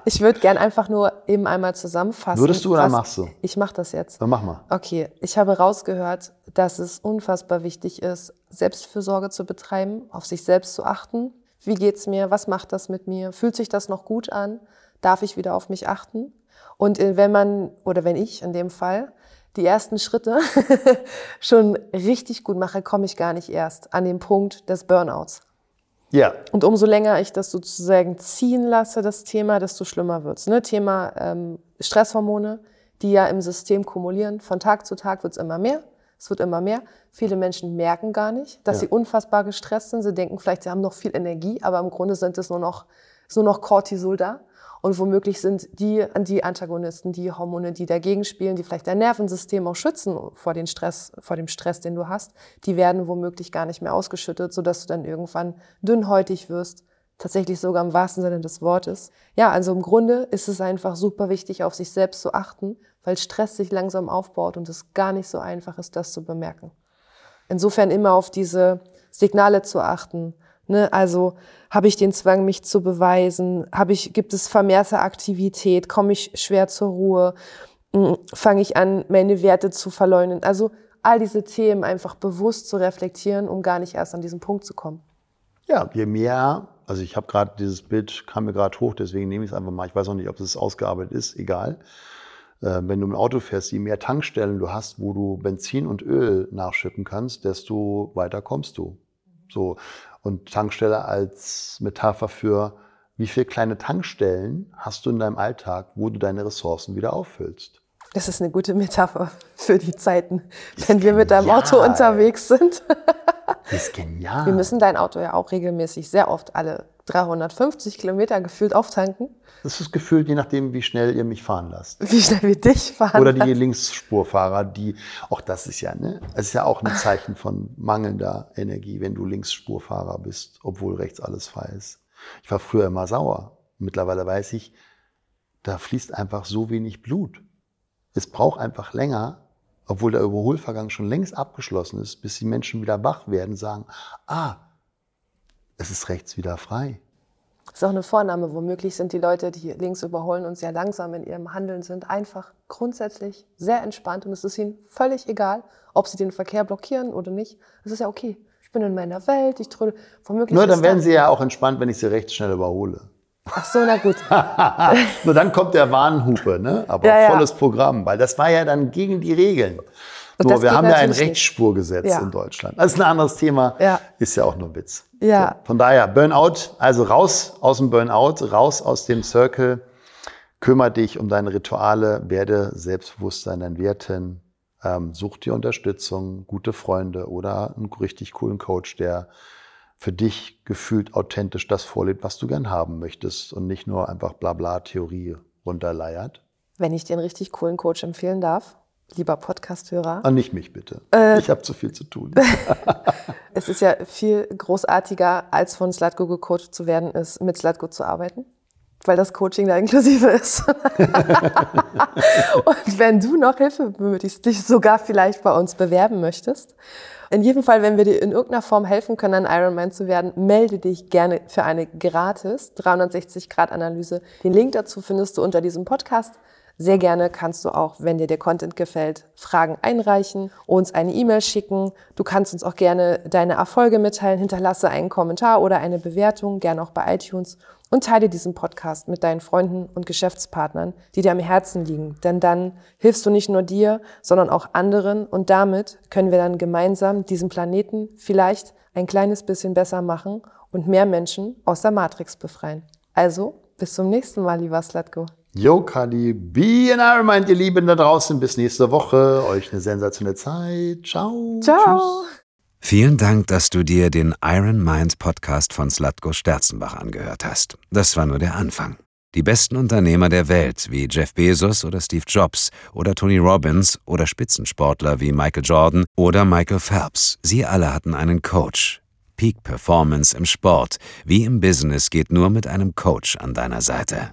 Ich würde gern einfach nur eben einmal zusammenfassen. Würdest du oder was- machst du? Ich mache das jetzt. Dann mach mal. Okay, ich habe rausgehört, dass es unfassbar wichtig ist, Selbstfürsorge zu betreiben, auf sich selbst zu achten. Wie geht's mir? Was macht das mit mir? Fühlt sich das noch gut an? Darf ich wieder auf mich achten? Und äh, wenn man, oder wenn ich in dem Fall, die ersten Schritte schon richtig gut mache, komme ich gar nicht erst an den Punkt des Burnouts. Ja, Und umso länger ich das sozusagen ziehen lasse, das Thema, desto schlimmer wird's. Ne? Thema ähm, Stresshormone, die ja im System kumulieren. Von Tag zu Tag wird's immer mehr. Es wird immer mehr. Viele Menschen merken gar nicht, dass Ja. sie unfassbar gestresst sind. Sie denken vielleicht, sie haben noch viel Energie, aber im Grunde sind es nur noch, ist nur noch Cortisol da. Und womöglich sind die, die Antagonisten, die Hormone, die dagegen spielen, die vielleicht dein Nervensystem auch schützen vor, den Stress, vor dem Stress, den du hast, die werden womöglich gar nicht mehr ausgeschüttet, sodass du dann irgendwann dünnhäutig wirst, tatsächlich sogar im wahrsten Sinne des Wortes. Ja, also im Grunde ist es einfach super wichtig, auf sich selbst zu achten, weil Stress sich langsam aufbaut und es gar nicht so einfach ist, das zu bemerken. Insofern immer auf diese Signale zu achten. Ne? Also habe ich den Zwang, mich zu beweisen? Habe ich, gibt es vermehrte Aktivität? Komme ich schwer zur Ruhe? Mm, Fange ich an, meine Werte zu verleugnen? Also all diese Themen einfach bewusst zu reflektieren, um gar nicht erst an diesen Punkt zu kommen. ja, je mehr, also ich habe gerade dieses Bild, kam mir gerade hoch, deswegen nehme ich es einfach mal. Ich weiß auch nicht, ob es ausgearbeitet ist, egal. Äh, wenn du im Auto fährst, je mehr Tankstellen du hast, wo du Benzin und Öl nachschippen kannst, desto weiter kommst du. So. Und Tankstelle als Metapher für, wie viele kleine Tankstellen hast du in deinem Alltag, wo du deine Ressourcen wieder auffüllst? Das ist eine gute Metapher für die Zeiten, wenn wir mit deinem Auto unterwegs sind. Das ist genial. Wir müssen dein Auto ja auch regelmäßig, sehr oft alle 350 Kilometer gefühlt auftanken. Das ist gefühlt, je nachdem, wie schnell ihr mich fahren lasst. Wie schnell wir dich fahren. Oder die Linksspurfahrer, die, auch das ist ja, ne, es ist ja auch ein Zeichen von mangelnder Energie, wenn du Linksspurfahrer bist, obwohl rechts alles frei ist. Ich war früher immer sauer. Mittlerweile weiß ich, da fließt einfach so wenig Blut. Es braucht einfach länger, obwohl der Überholvergang schon längst abgeschlossen ist, bis die Menschen wieder wach werden, sagen, ah, es ist rechts wieder frei. Das ist auch eine Vornahme. Womöglich sind die Leute, die links überholen und sehr langsam in ihrem Handeln sind, einfach grundsätzlich sehr entspannt und es ist ihnen völlig egal, ob sie den Verkehr blockieren oder nicht. Das ist ja okay. bin in meiner Welt, ich trödel womöglich. Nur dann werden sie ja auch entspannt, wenn ich sie recht schnell überhole. Ach so, na gut. Nur dann kommt der Warnhupe, ne? aber Ja, ja. volles Programm, weil das war ja dann gegen die Regeln. Und Nur wir haben ja ein. Rechtsspurgesetz Ja. in Deutschland. Das ist ein anderes Thema, Ja. ist ja auch nur Witz. Ja. So, von daher, Burnout, also raus aus dem Burnout, raus aus dem Circle, kümmere dich um deine Rituale, werde selbstbewusst deinen Werten, ähm, such dir Unterstützung, gute Freunde oder einen richtig coolen Coach, der für dich gefühlt authentisch das vorlebt, was du gern haben möchtest und nicht nur einfach Blabla-Theorie runterleiert. Wenn ich dir einen richtig coolen Coach empfehlen darf, lieber Podcast-Hörer, Und nicht mich bitte. Äh. ich habe zu viel zu tun. es ist ja viel großartiger, als von Slatko gecoacht zu werden, ist mit Slatko zu arbeiten, weil das Coaching da inklusive ist. Und wenn du noch Hilfe benötigst, dich sogar vielleicht bei uns bewerben möchtest, in jedem Fall, wenn wir dir in irgendeiner Form helfen können, ein Ironman zu werden, melde dich gerne für eine gratis 360-Grad-Analyse. Den Link dazu findest du unter diesem Podcast. Sehr gerne kannst du auch, wenn dir der Content gefällt, Fragen einreichen, uns eine E-Mail schicken. Du kannst uns auch gerne deine Erfolge mitteilen, hinterlasse einen Kommentar oder eine Bewertung, gerne auch bei iTunes und teile diesen Podcast mit deinen Freunden und Geschäftspartnern, die dir am Herzen liegen. Denn dann hilfst du nicht nur dir, sondern auch anderen und damit können wir dann gemeinsam diesen Planeten vielleicht ein kleines bisschen besser machen und mehr Menschen aus der Matrix befreien. Also, bis zum nächsten Mal, lieber Slatko. Yo, Kali, be an Ironman, ihr Lieben da draußen. Bis nächste Woche. Euch eine sensationelle Zeit. Ciao. Ciao. Tschüss. Vielen Dank, dass du dir den Iron Mind Podcast von Slatko Sterzenbach angehört hast. Das war nur der Anfang. Die besten Unternehmer der Welt, wie Jeff Bezos oder Steve Jobs oder Tony Robbins oder Spitzensportler wie Michael Jordan oder Michael Phelps, sie alle hatten einen Coach. Peak Performance im Sport wie im Business geht nur mit einem Coach an deiner Seite.